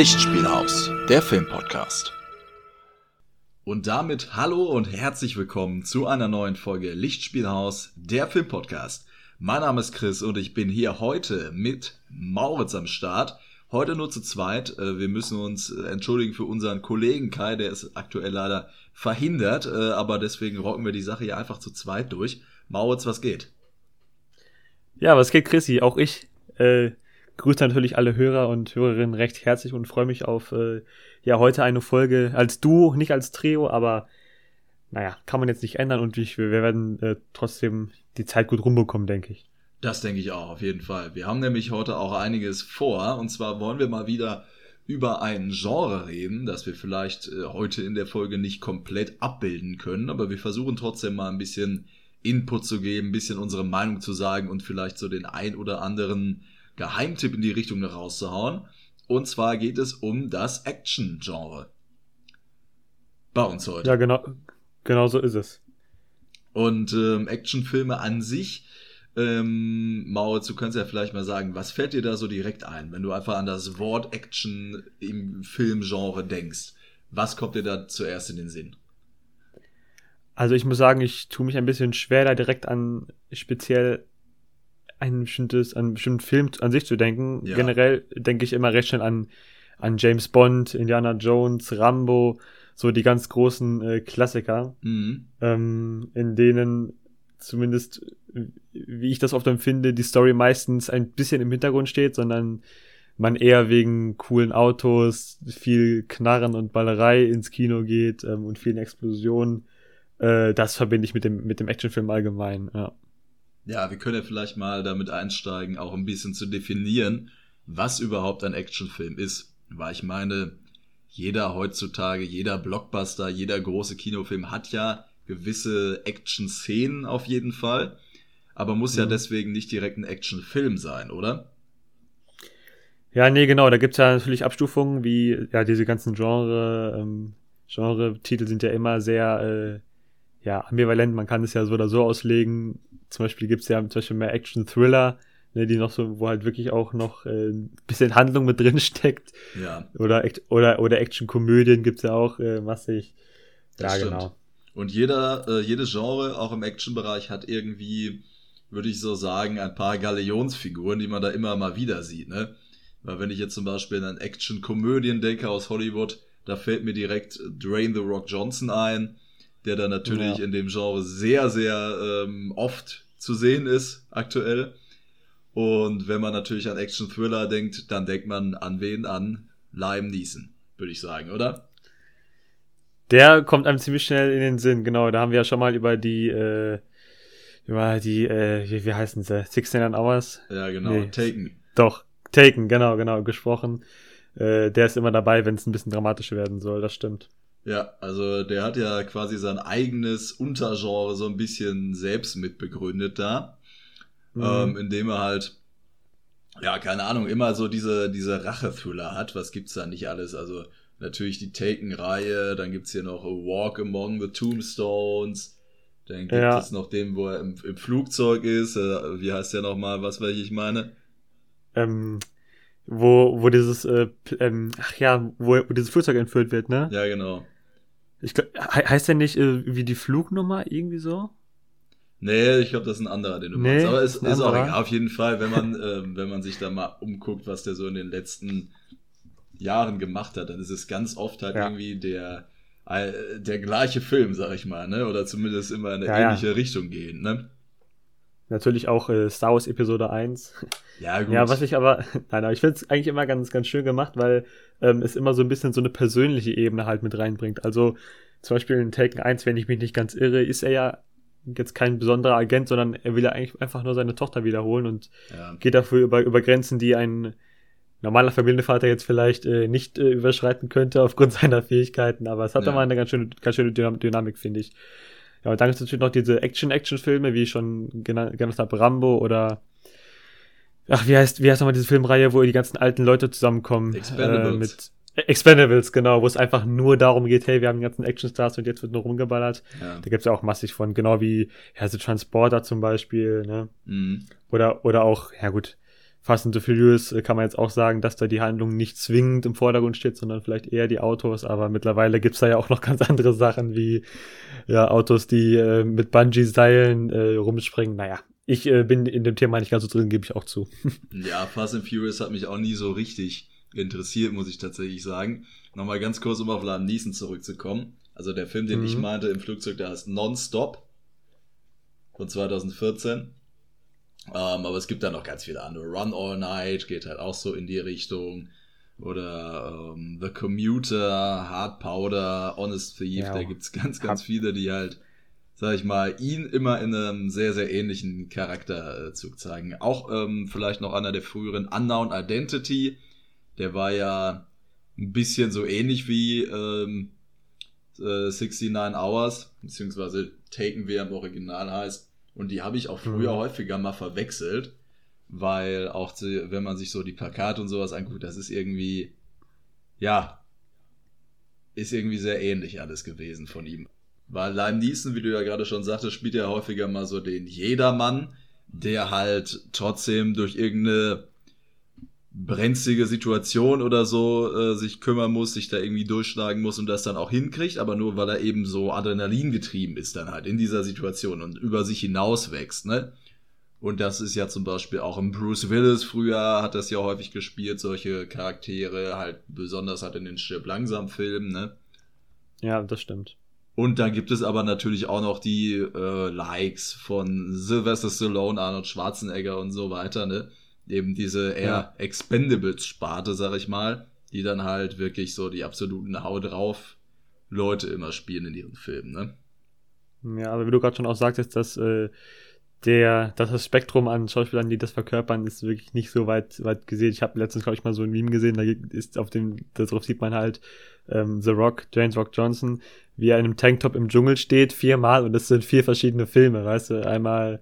Lichtspielhaus, der Filmpodcast. Und damit hallo und herzlich willkommen zu einer neuen Folge Lichtspielhaus, der Filmpodcast. Mein Name ist Chris und ich bin hier heute mit Mauritz am Start. Heute nur zu zweit. Äh, wir müssen uns äh, entschuldigen für unseren Kollegen Kai, der ist aktuell leider verhindert, äh, aber deswegen rocken wir die Sache hier einfach zu zweit durch. Mauritz, was geht? Ja, was geht, Chrissy? Auch ich äh, grüße natürlich alle Hörer und Hörerinnen recht herzlich und freue mich auf äh, ja heute eine Folge als Duo, nicht als Trio, aber naja, kann man jetzt nicht ändern und ich, wir werden äh, trotzdem die Zeit gut rumbekommen, denke ich. Das denke ich auch, auf jeden Fall. Wir haben nämlich heute auch einiges vor und zwar wollen wir mal wieder über ein Genre reden, das wir vielleicht äh, heute in der Folge nicht komplett abbilden können, aber wir versuchen trotzdem mal ein bisschen Input zu geben, ein bisschen unsere Meinung zu sagen und vielleicht so den ein oder anderen Geheimtipp in die Richtung rauszuhauen. Und zwar geht es um das Action-Genre. Bei uns heute. Ja, genau, genau so ist es. Und ähm, Actionfilme an sich, ähm, Mauritz, du kannst ja vielleicht mal sagen, was fällt dir da so direkt ein, wenn du einfach an das Wort Action im Filmgenre denkst? Was kommt dir da zuerst in den Sinn? Also ich muss sagen, ich tue mich ein bisschen schwer, da direkt an speziell ein bestimmtes, an einen bestimmten Film an sich zu denken. Ja. Generell denke ich immer recht schnell an, an James Bond, Indiana Jones, Rambo, so die ganz großen äh, Klassiker, mhm. ähm, in denen zumindest, wie ich das oft empfinde, die Story meistens ein bisschen im Hintergrund steht, sondern man eher wegen coolen Autos, viel Knarren und Ballerei ins Kino geht ähm, und vielen Explosionen. Äh, das verbinde ich mit dem, mit dem Actionfilm allgemein, ja. Ja, wir können ja vielleicht mal damit einsteigen, auch ein bisschen zu definieren, was überhaupt ein Actionfilm ist. Weil ich meine, jeder heutzutage, jeder Blockbuster, jeder große Kinofilm hat ja gewisse Action-Szenen auf jeden Fall. Aber muss mhm. ja deswegen nicht direkt ein Actionfilm sein, oder? Ja, nee, genau. Da gibt's ja natürlich Abstufungen, wie ja diese ganzen Genre, ähm, Genre-Titel sind ja immer sehr äh, ja, ambivalent. Man kann es ja so oder so auslegen. Zum Beispiel gibt's ja zum Beispiel mehr Action-Thriller, ne, die noch so, wo halt wirklich auch noch äh, ein bisschen Handlung mit drin steckt. Ja. Oder, oder, oder Action-Komödien gibt's ja auch äh, massig. Das ja, stimmt. genau. Und jeder, äh, jedes Genre, auch im Action-Bereich, hat irgendwie, würde ich so sagen, ein paar Galionsfiguren, die man da immer mal wieder sieht, ne? Weil wenn ich jetzt zum Beispiel an Action-Komödien denke aus Hollywood, da fällt mir direkt Dwayne The Rock Johnson ein, der da natürlich ja. in dem Genre sehr, sehr ähm, oft zu sehen ist aktuell. Und wenn man natürlich an Action-Thriller denkt, dann denkt man an wen? An Lime Neeson, würde ich sagen, oder? Der kommt einem ziemlich schnell in den Sinn, genau. Da haben wir ja schon mal über die, äh, über die, äh, wie, wie heißen sie? 16 Hours? Ja, genau. Nee. Taken. Doch, Taken, genau, genau, gesprochen. Äh, der ist immer dabei, wenn es ein bisschen dramatisch werden soll, das stimmt. Ja, also der hat ja quasi sein eigenes Untergenre so ein bisschen selbst mitbegründet da. Mhm. Ähm, indem er halt, ja, keine Ahnung, immer so diese, diese Rache-Thriller hat. Was gibt's da nicht alles? Also natürlich die Taken-Reihe, dann gibt's hier noch A Walk Among the Tombstones. Dann gibt ja. es noch den, wo er im, im Flugzeug ist. Äh, wie heißt der nochmal, was welche ich meine? Ähm, wo, wo dieses, äh, ähm, ach ja, wo, wo dieses Flugzeug entführt wird, ne? Ja, genau. Ich glaub, he heißt der nicht äh, wie die Flugnummer irgendwie so? Nee, ich glaube, das ist ein anderer, den du nee, meinst. Aber es ist, ist auch egal. Auf jeden Fall, wenn man, äh, wenn man sich da mal umguckt, was der so in den letzten Jahren gemacht hat, dann ist es ganz oft halt ja. irgendwie der, äh, der gleiche Film, sag ich mal, ne? Oder zumindest immer in eine ja, ähnliche ja. Richtung gehen, ne? Natürlich auch äh, Star Wars Episode 1. Ja, gut. Ja, was ich aber, nein, aber ich finde es eigentlich immer ganz, ganz schön gemacht, weil ähm, es immer so ein bisschen so eine persönliche Ebene halt mit reinbringt. Also zum Beispiel in Taken 1, wenn ich mich nicht ganz irre, ist er ja jetzt kein besonderer Agent, sondern er will ja eigentlich einfach nur seine Tochter wiederholen und ja. geht dafür über, über Grenzen, die ein normaler Familienvater jetzt vielleicht äh, nicht äh, überschreiten könnte aufgrund seiner Fähigkeiten, aber es hat ja. mal eine ganz schöne, ganz schöne Dynamik, finde ich. Ja, und dann gibt es natürlich noch diese Action-Action-Filme, wie ich schon genannt, genannt habe, Rambo oder ach, wie heißt, wie heißt nochmal diese Filmreihe, wo die ganzen alten Leute zusammenkommen? Expendables. Äh, mit Expendables, genau, wo es einfach nur darum geht, hey, wir haben die ganzen Actionstars und jetzt wird nur rumgeballert. Ja. Da gibt's ja auch massig von, genau wie ja, The Transporter zum Beispiel, ne? Mhm. Oder, oder auch, ja gut, Fast and the Furious äh, kann man jetzt auch sagen, dass da die Handlung nicht zwingend im Vordergrund steht, sondern vielleicht eher die Autos. Aber mittlerweile gibt's da ja auch noch ganz andere Sachen wie ja, Autos, die äh, mit Bungee-Seilen äh, rumspringen. Naja, ich äh, bin in dem Thema nicht ganz so drin, gebe ich auch zu. ja, Fast and Furious hat mich auch nie so richtig interessiert, muss ich tatsächlich sagen. Nochmal ganz kurz, um auf Liam Neeson zurückzukommen. Also der Film, den mhm. ich meinte im Flugzeug, der heißt Non-Stop von 2014. Ähm, aber es gibt da noch ganz viele andere. Run All Night geht halt auch so in die Richtung. Oder ähm, The Commuter, Hard Powder, Honest Thief. Ja, da gibt's ganz, ganz viele, die halt, sag ich mal, ihn immer in einem sehr, sehr ähnlichen Charakterzug zeigen. Auch ähm, vielleicht noch einer der früheren Unknown Identity. Der war ja ein bisschen so ähnlich wie ähm, äh, 69 Hours, beziehungsweise Taken, wie er im Original heißt. Und die habe ich auch früher mhm. häufiger mal verwechselt, weil auch, zu, wenn man sich so die Plakate und sowas anguckt, das ist irgendwie, ja, ist irgendwie sehr ähnlich alles gewesen von ihm. Weil Lime Neeson, wie du ja gerade schon sagtest, spielt ja häufiger mal so den Jedermann, der halt trotzdem durch irgendeine brenzlige Situation oder so äh, sich kümmern muss, sich da irgendwie durchschlagen muss und das dann auch hinkriegt, aber nur weil er eben so Adrenalin getrieben ist dann halt in dieser Situation und über sich hinaus wächst, ne? Und das ist ja zum Beispiel auch im Bruce Willis früher hat das ja häufig gespielt, solche Charaktere, halt besonders halt in den Stirb langsam Filmen, ne? Ja, das stimmt. Und dann gibt es aber natürlich auch noch die äh, Likes von Sylvester Stallone, Arnold Schwarzenegger und so weiter, ne? Eben diese eher ja. Expendables-Sparte, sag ich mal, die dann halt wirklich so die absoluten Hau drauf Leute immer spielen in ihren Filmen, ne? Ja, aber wie du gerade schon auch sagtest, dass äh, der, dass das Spektrum an Schauspielern, die das verkörpern, ist wirklich nicht so weit, weit gesehen. Ich habe letztens, glaube ich, mal so ein Meme gesehen, da ist auf dem, darauf sieht man halt ähm, The Rock, James Rock Johnson, wie er in einem Tanktop im Dschungel steht, viermal und das sind vier verschiedene Filme, weißt du, einmal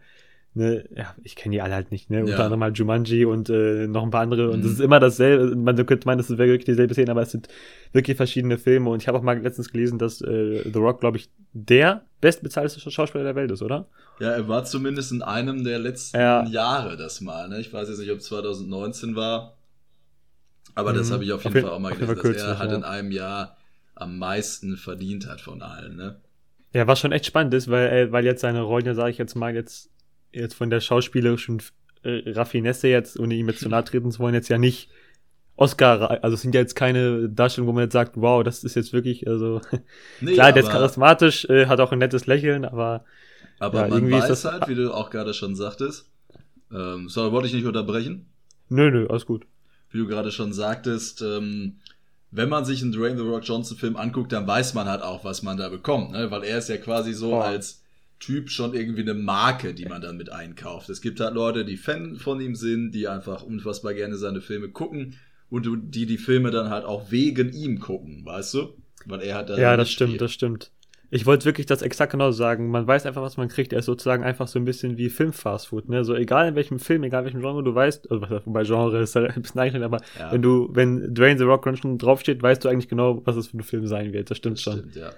ne, ja, ich kenne die alle halt nicht, ne? Ja. Unter anderem halt Jumanji und äh, noch ein paar andere. Und es mhm. ist immer dasselbe. Man könnte meinen, es wäre wirklich dieselbe Szene, aber es sind wirklich verschiedene Filme. Und ich habe auch mal letztens gelesen, dass äh, The Rock, glaube ich, der bestbezahlte Schauspieler der Welt ist, oder? Ja, er war zumindest in einem der letzten ja. Jahre das mal. Ne? Ich weiß jetzt nicht, ob es 2019 war. Aber mhm. das habe ich auf jeden auf Fall auch mal gelesen, dass kürzlich, er halt in einem Jahr am meisten verdient hat von allen, ne? Ja, was schon echt spannend ist, weil, weil jetzt seine Rollen ja, sage ich jetzt mal, jetzt jetzt von der schauspielerischen äh, Raffinesse jetzt, ohne ihm jetzt zu nahe treten zu wollen, jetzt ja nicht Oscar, also es sind ja jetzt keine Darstellungen, wo man jetzt sagt, wow, das ist jetzt wirklich, also nee, klar, der ist charismatisch, äh, hat auch ein nettes Lächeln, aber aber ja, man weiß halt, wie du auch gerade schon sagtest, ähm, sorry, wollte ich nicht unterbrechen? Nö, nö, alles gut. Wie du gerade schon sagtest, ähm, wenn man sich einen Dwayne The Rock Johnson Film anguckt, dann weiß man halt auch, was man da bekommt, ne? weil er ist ja quasi so oh. als Typ schon irgendwie eine Marke, die man dann mit einkauft. Es gibt halt Leute, die Fan von ihm sind, die einfach unfassbar gerne seine Filme gucken und die die Filme dann halt auch wegen ihm gucken, weißt du? Weil er hat da Ja, das stimmt, das stimmt. Ich wollte wirklich das exakt genau sagen. Man weiß einfach, was man kriegt. Er ist sozusagen einfach so ein bisschen wie Film-Fastfood, ne? So egal in welchem Film, egal in welchem Genre du weißt, also wobei Genre ist ein bisschen eingeschränkt, aber ja. wenn du, wenn Dwayne The Rock schon draufsteht, weißt du eigentlich genau, was es für ein Film sein wird. Das stimmt das schon. Stimmt, ja.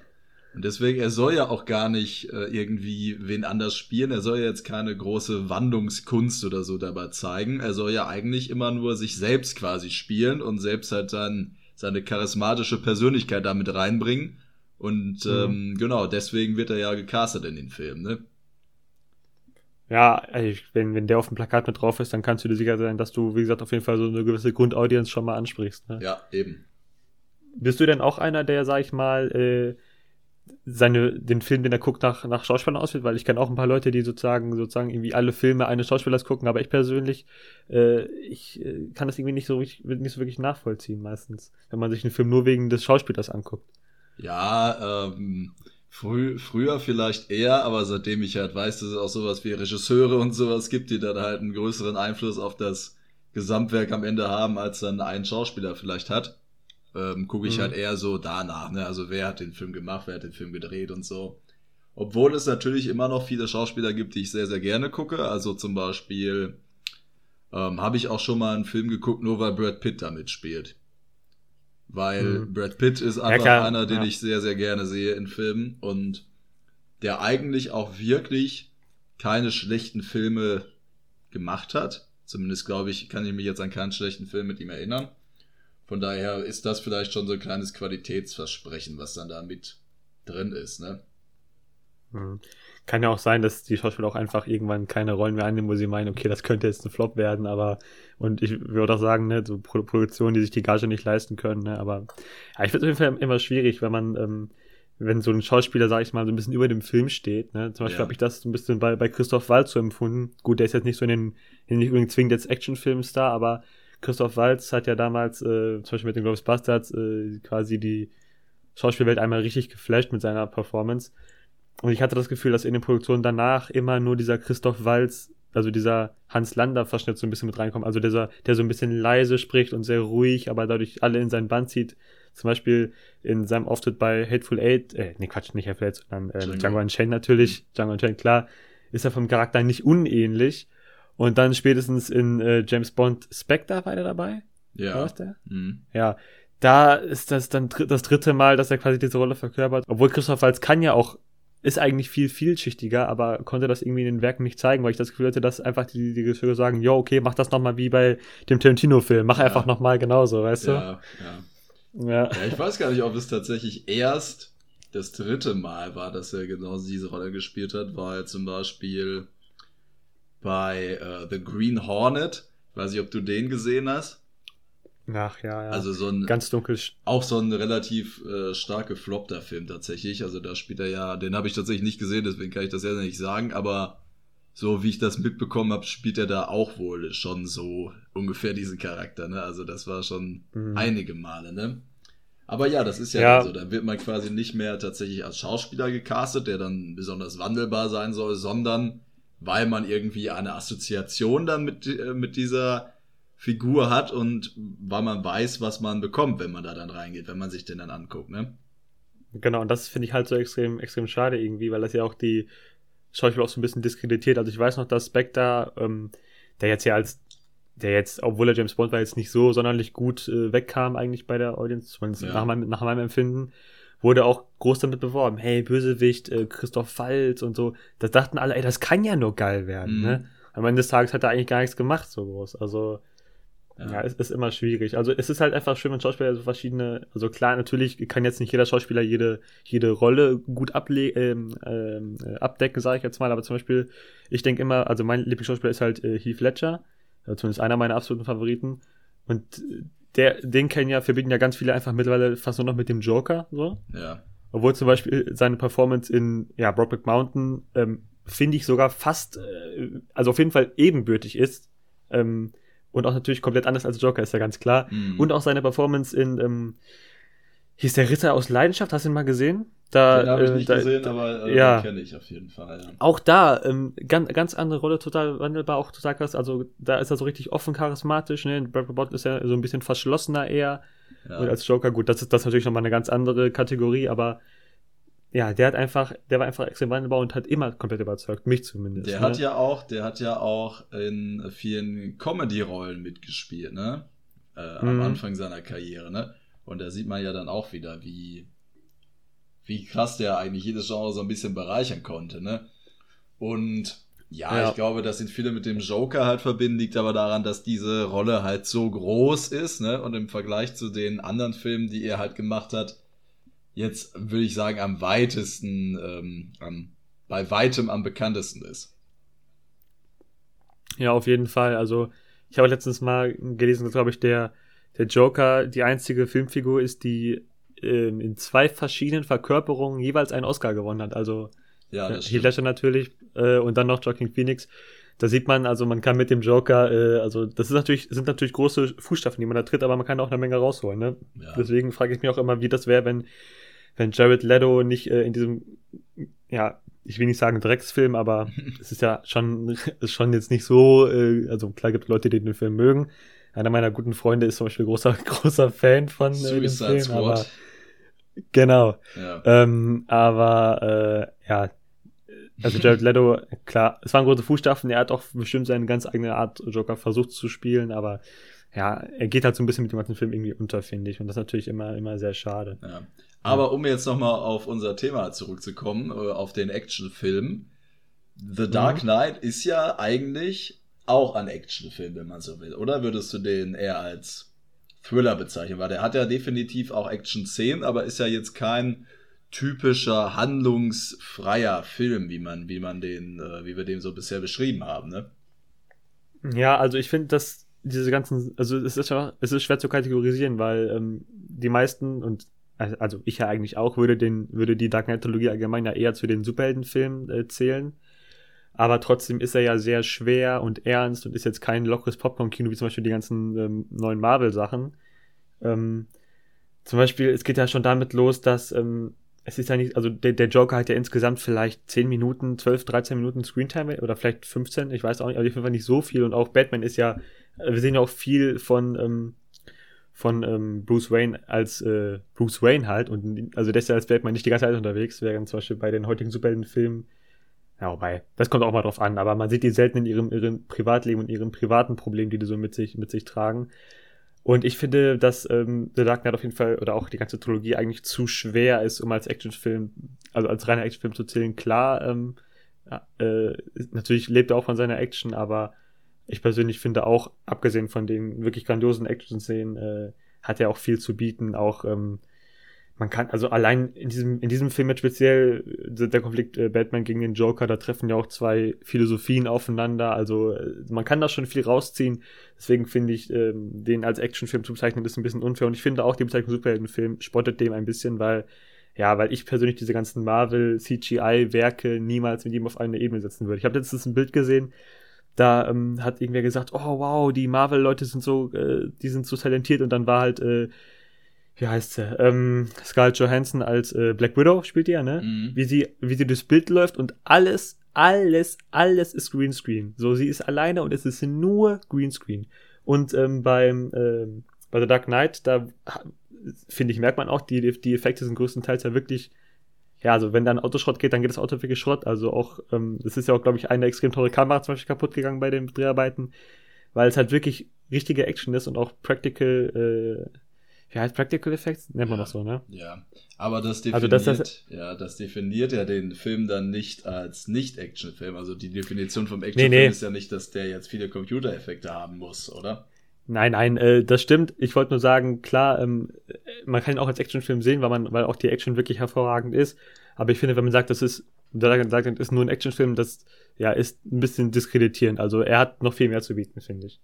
Und deswegen, er soll ja auch gar nicht äh, irgendwie wen anders spielen. Er soll ja jetzt keine große Wandlungskunst oder so dabei zeigen. Er soll ja eigentlich immer nur sich selbst quasi spielen und selbst halt dann seine charismatische Persönlichkeit damit reinbringen. Und mhm. ähm, genau, deswegen wird er ja gecastet in den Film, ne? Ja, also wenn, wenn der auf dem Plakat mit drauf ist, dann kannst du dir sicher sein, dass du, wie gesagt, auf jeden Fall so eine gewisse Grundaudience schon mal ansprichst. Ne? Ja, eben. Bist du denn auch einer, der, sag ich mal, äh, seine, den Film, den er guckt, nach, nach Schauspielern auswählt, weil ich kenne auch ein paar Leute, die sozusagen, sozusagen irgendwie alle Filme eines Schauspielers gucken, aber ich persönlich, äh, ich äh, kann das irgendwie nicht so, nicht so wirklich nachvollziehen meistens, wenn man sich einen Film nur wegen des Schauspielers anguckt. Ja, ähm, frü früher vielleicht eher, aber seitdem ich halt weiß, dass es auch sowas wie Regisseure und sowas gibt, die dann halt einen größeren Einfluss auf das Gesamtwerk am Ende haben, als dann ein Schauspieler vielleicht hat, ähm, gucke ich mhm. halt eher so danach. Ne? Also wer hat den Film gemacht, wer hat den Film gedreht und so. Obwohl es natürlich immer noch viele Schauspieler gibt, die ich sehr, sehr gerne gucke. Also zum Beispiel ähm, habe ich auch schon mal einen Film geguckt, nur weil Brad Pitt da mitspielt. Weil mhm. Brad Pitt ist einfach ja, einer, den ja. ich sehr, sehr gerne sehe in Filmen und der eigentlich auch wirklich keine schlechten Filme gemacht hat Zumindest glaube ich, kann ich mich jetzt an keinen schlechten Film mit ihm erinnern. Von daher ist das vielleicht schon so ein kleines Qualitätsversprechen, was dann da mit drin ist, ne? Hm. Kann ja auch sein, dass die Schauspieler auch einfach irgendwann keine Rollen mehr einnehmen, wo sie meinen, okay, das könnte jetzt ein Flop werden, aber und ich würde auch sagen, ne, so Produktionen, die sich die Gage nicht leisten können, ne, aber ja, ich finde es auf jeden Fall immer schwierig, wenn man ähm, wenn so ein Schauspieler, sag ich mal, so ein bisschen über dem Film steht. Ne? Zum Beispiel ja. habe ich das so ein bisschen bei, bei Christoph Waltz so empfunden. Gut, der ist jetzt nicht so in den, nicht unbedingt zwingend jetzt Actionfilmstar, aber Christoph Waltz hat ja damals, äh, zum Beispiel mit den Globes Bastards, äh, quasi die Schauspielwelt einmal richtig geflasht mit seiner Performance. Und ich hatte das Gefühl, dass in den Produktionen danach immer nur dieser Christoph Waltz, also dieser Hans Lander-Verschnitt so ein bisschen mit reinkommt. Also dieser, der so ein bisschen leise spricht und sehr ruhig, aber dadurch alle in sein Band zieht. Zum Beispiel in seinem Auftritt bei Hateful Eight, äh, nee, Quatsch, nicht Hateful Eight, sondern äh, Django Unchained natürlich, Django Unchained, klar, ist er vom Charakter nicht unähnlich. Und dann spätestens in äh, James Bond Spectre war er dabei. Ja. War der? Mhm. Ja. Da ist das dann dr das dritte Mal, dass er quasi diese Rolle verkörpert. Obwohl Christoph Waltz kann ja auch, ist eigentlich viel vielschichtiger, aber konnte das irgendwie in den Werken nicht zeigen, weil ich das Gefühl hatte, dass einfach die, die Regisseure sagen, jo, okay, mach das nochmal wie bei dem Tarantino-Film. Mach ja. einfach nochmal genauso, weißt du? Ja, ja. Ja. ja. Ich weiß gar nicht, ob es tatsächlich erst das dritte Mal war, dass er genau diese Rolle gespielt hat, weil zum Beispiel bei uh, The Green Hornet, ich weiß nicht, ob du den gesehen hast. Ach ja, ja. Also so ein ganz dunkel. Auch so ein relativ äh, stark gefloppter Film tatsächlich. Also da spielt er ja, den habe ich tatsächlich nicht gesehen, deswegen kann ich das ja nicht sagen, aber so wie ich das mitbekommen habe, spielt er da auch wohl schon so ungefähr diesen Charakter, ne? Also das war schon mhm. einige Male, ne? Aber ja, das ist ja, ja. so. Da wird man quasi nicht mehr tatsächlich als Schauspieler gecastet, der dann besonders wandelbar sein soll, sondern weil man irgendwie eine Assoziation dann mit, äh, mit dieser Figur hat und weil man weiß, was man bekommt, wenn man da dann reingeht, wenn man sich den dann anguckt, ne? Genau, und das finde ich halt so extrem, extrem schade irgendwie, weil das ja auch die Schauspieler auch so ein bisschen diskreditiert. Also ich weiß noch, dass Spectre, ähm, der jetzt ja als, der jetzt, obwohl er James Bond war, jetzt nicht so sonderlich gut äh, wegkam eigentlich bei der Audience, zumindest ja. nach, meinem, nach meinem Empfinden, wurde auch groß damit beworben. Hey, Bösewicht, äh, Christoph Waltz und so. Da dachten alle, ey, das kann ja nur geil werden, mhm. ne? Am Ende des Tages hat er eigentlich gar nichts gemacht, so groß. Also, ja, ja es ist immer schwierig. Also es ist halt einfach schön, wenn Schauspieler so verschiedene, also klar, natürlich kann jetzt nicht jeder Schauspieler jede, jede Rolle gut able ähm, ähm, äh, abdecken, sage ich jetzt mal, aber zum Beispiel, ich denke immer, also mein Lieblingsschauspieler ist halt äh, Heath Ledger, also zumindest einer meiner absoluten Favoriten. Und der, den kennen ja, verbinden ja ganz viele einfach mittlerweile fast nur noch mit dem Joker, so. Ja. Obwohl zum Beispiel seine Performance in, ja, Brokeback Mountain, ähm, finde ich sogar fast, äh, also auf jeden Fall ebenbürtig ist, ähm, und auch natürlich komplett anders als Joker, ist ja ganz klar. Mhm. Und auch seine Performance in, ähm, hieß der Ritter aus Leidenschaft, hast du ihn mal gesehen? Da, den habe ich äh, nicht da, gesehen, aber äh, ja. kenne ich auf jeden Fall. Ja. Auch da, ähm, ganz, ganz andere Rolle, total wandelbar, auch total krass. Also da ist er so richtig offen charismatisch. Ne? Bradley Bott ist ja so ein bisschen verschlossener eher. Ja. Und als Joker, gut, das ist das ist natürlich nochmal eine ganz andere Kategorie, aber ja, der hat einfach, der war einfach extrem wandelbar und hat immer komplett überzeugt, mich zumindest. Der ne? hat ja auch, der hat ja auch in vielen Comedy-Rollen mitgespielt, ne? Äh, am mhm. Anfang seiner Karriere, ne? Und da sieht man ja dann auch wieder, wie, wie krass der eigentlich jedes Genre so ein bisschen bereichern konnte, ne? Und ja, ja, ich glaube, dass ihn viele mit dem Joker halt verbinden, liegt aber daran, dass diese Rolle halt so groß ist, ne? Und im Vergleich zu den anderen Filmen, die er halt gemacht hat, jetzt würde ich sagen am weitesten, ähm, am, bei weitem am bekanntesten ist. Ja, auf jeden Fall. Also ich habe letztens mal gelesen, dass glaube ich der der Joker die einzige Filmfigur ist, die ähm, in zwei verschiedenen Verkörperungen jeweils einen Oscar gewonnen hat. Also ja, das Heath Ledger natürlich äh, und dann noch Joaquin Phoenix. Da sieht man, also man kann mit dem Joker, äh, also das ist natürlich, sind natürlich große Fußstapfen, die man da tritt, aber man kann auch eine Menge rausholen. Ne? Ja. Deswegen frage ich mich auch immer, wie das wäre, wenn wenn Jared Leto nicht äh, in diesem, ja, ich will nicht sagen Drecksfilm, aber es ist ja schon, ist schon jetzt nicht so, äh, also klar gibt es Leute, die den Film mögen. Einer meiner guten Freunde ist zum Beispiel großer, großer Fan von äh, dem Film, Squad. aber genau. Ja. Ähm, aber äh, ja, also Jared Leto, klar, es waren große Fußstapfen, er hat auch bestimmt seine ganz eigene Art Joker versucht zu spielen, aber ja, er geht halt so ein bisschen mit dem ganzen Film irgendwie unter, finde ich. Und das ist natürlich immer, immer sehr schade. Ja. Aber um jetzt nochmal auf unser Thema zurückzukommen, äh, auf den Actionfilm. The Dark mhm. Knight ist ja eigentlich auch ein Actionfilm, wenn man so will. Oder würdest du den eher als Thriller bezeichnen? Weil der hat ja definitiv auch Action-Szenen, aber ist ja jetzt kein typischer handlungsfreier Film, wie man, wie man den, äh, wie wir den so bisher beschrieben haben, ne? Ja, also ich finde, dass diese ganzen, also es ist ja, es ist schwer zu kategorisieren, weil ähm, die meisten und also ich ja eigentlich auch würde den, würde die Dark Knight Trilogie allgemein ja eher zu den Superheldenfilmen äh, zählen. Aber trotzdem ist er ja sehr schwer und ernst und ist jetzt kein lockeres Popcorn-Kino, wie zum Beispiel die ganzen ähm, neuen Marvel-Sachen. Ähm, zum Beispiel, es geht ja schon damit los, dass ähm, es ist ja nicht, also der, der Joker hat ja insgesamt vielleicht 10 Minuten, 12, 13 Minuten Screentime oder vielleicht 15, ich weiß auch nicht, aber auf jeden Fall nicht so viel und auch Batman ist ja, äh, wir sehen ja auch viel von, ähm, von ähm, Bruce Wayne als äh, Bruce Wayne halt und also der ist ja als Batman nicht die ganze Zeit unterwegs, während zum Beispiel bei den heutigen Superheldenfilmen, ja, wobei, das kommt auch mal drauf an, aber man sieht die selten in ihrem, ihrem Privatleben und ihren privaten Problemen, die die so mit sich, mit sich tragen. Und ich finde, dass ähm, The Dark Knight auf jeden Fall oder auch die ganze Trilogie eigentlich zu schwer ist, um als Actionfilm, also als reiner Actionfilm zu zählen. Klar, ähm, äh, natürlich lebt er auch von seiner Action, aber ich persönlich finde auch, abgesehen von den wirklich grandiosen Action-Szenen, äh, hat er auch viel zu bieten, auch ähm, man kann, also allein in diesem, in diesem Film jetzt speziell, äh, der Konflikt äh, Batman gegen den Joker, da treffen ja auch zwei Philosophien aufeinander. Also äh, man kann da schon viel rausziehen. Deswegen finde ich, ähm, den als Actionfilm zu bezeichnen, ist ein bisschen unfair. Und ich finde auch die Bezeichnung Superheldenfilm spottet dem ein bisschen, weil, ja, weil ich persönlich diese ganzen Marvel-CGI-Werke niemals mit ihm auf eine Ebene setzen würde. Ich habe letztens ein Bild gesehen, da ähm, hat irgendwer gesagt, oh wow, die Marvel-Leute sind so, äh, die sind so talentiert und dann war halt äh, wie heißt sie? Ähm, Scarlett Johansson als äh, Black Widow spielt die ja, ne? Mhm. Wie sie, wie sie durchs Bild läuft und alles, alles, alles ist Greenscreen. So, sie ist alleine und es ist nur Greenscreen. Und ähm, beim ähm, bei The Dark Knight, da finde ich, merkt man auch, die, die Effekte sind größtenteils ja wirklich, ja, also wenn da ein Autoschrott geht, dann geht das Auto wirklich Schrott. Also auch, ähm, das ist ja auch, glaube ich, eine extrem teure Kamera zum Beispiel kaputt gegangen bei den Dreharbeiten, weil es halt wirklich richtige Action ist und auch Practical äh, wie heißt Practical Effects? Nennt man ja, das so, ne? Ja. Aber das definiert, also das, das, ja, das definiert ja den Film dann nicht als Nicht-Action-Film. Also die Definition vom Action-Film nee, nee. ist ja nicht, dass der jetzt viele Computereffekte haben muss, oder? Nein, nein, äh, das stimmt. Ich wollte nur sagen, klar, ähm, man kann ihn auch als Actionfilm sehen, weil man, weil auch die Action wirklich hervorragend ist. Aber ich finde, wenn man sagt, das ist, sagt, das ist nur ein Actionfilm, das ja ist ein bisschen diskreditierend. Also er hat noch viel mehr zu bieten, finde ich.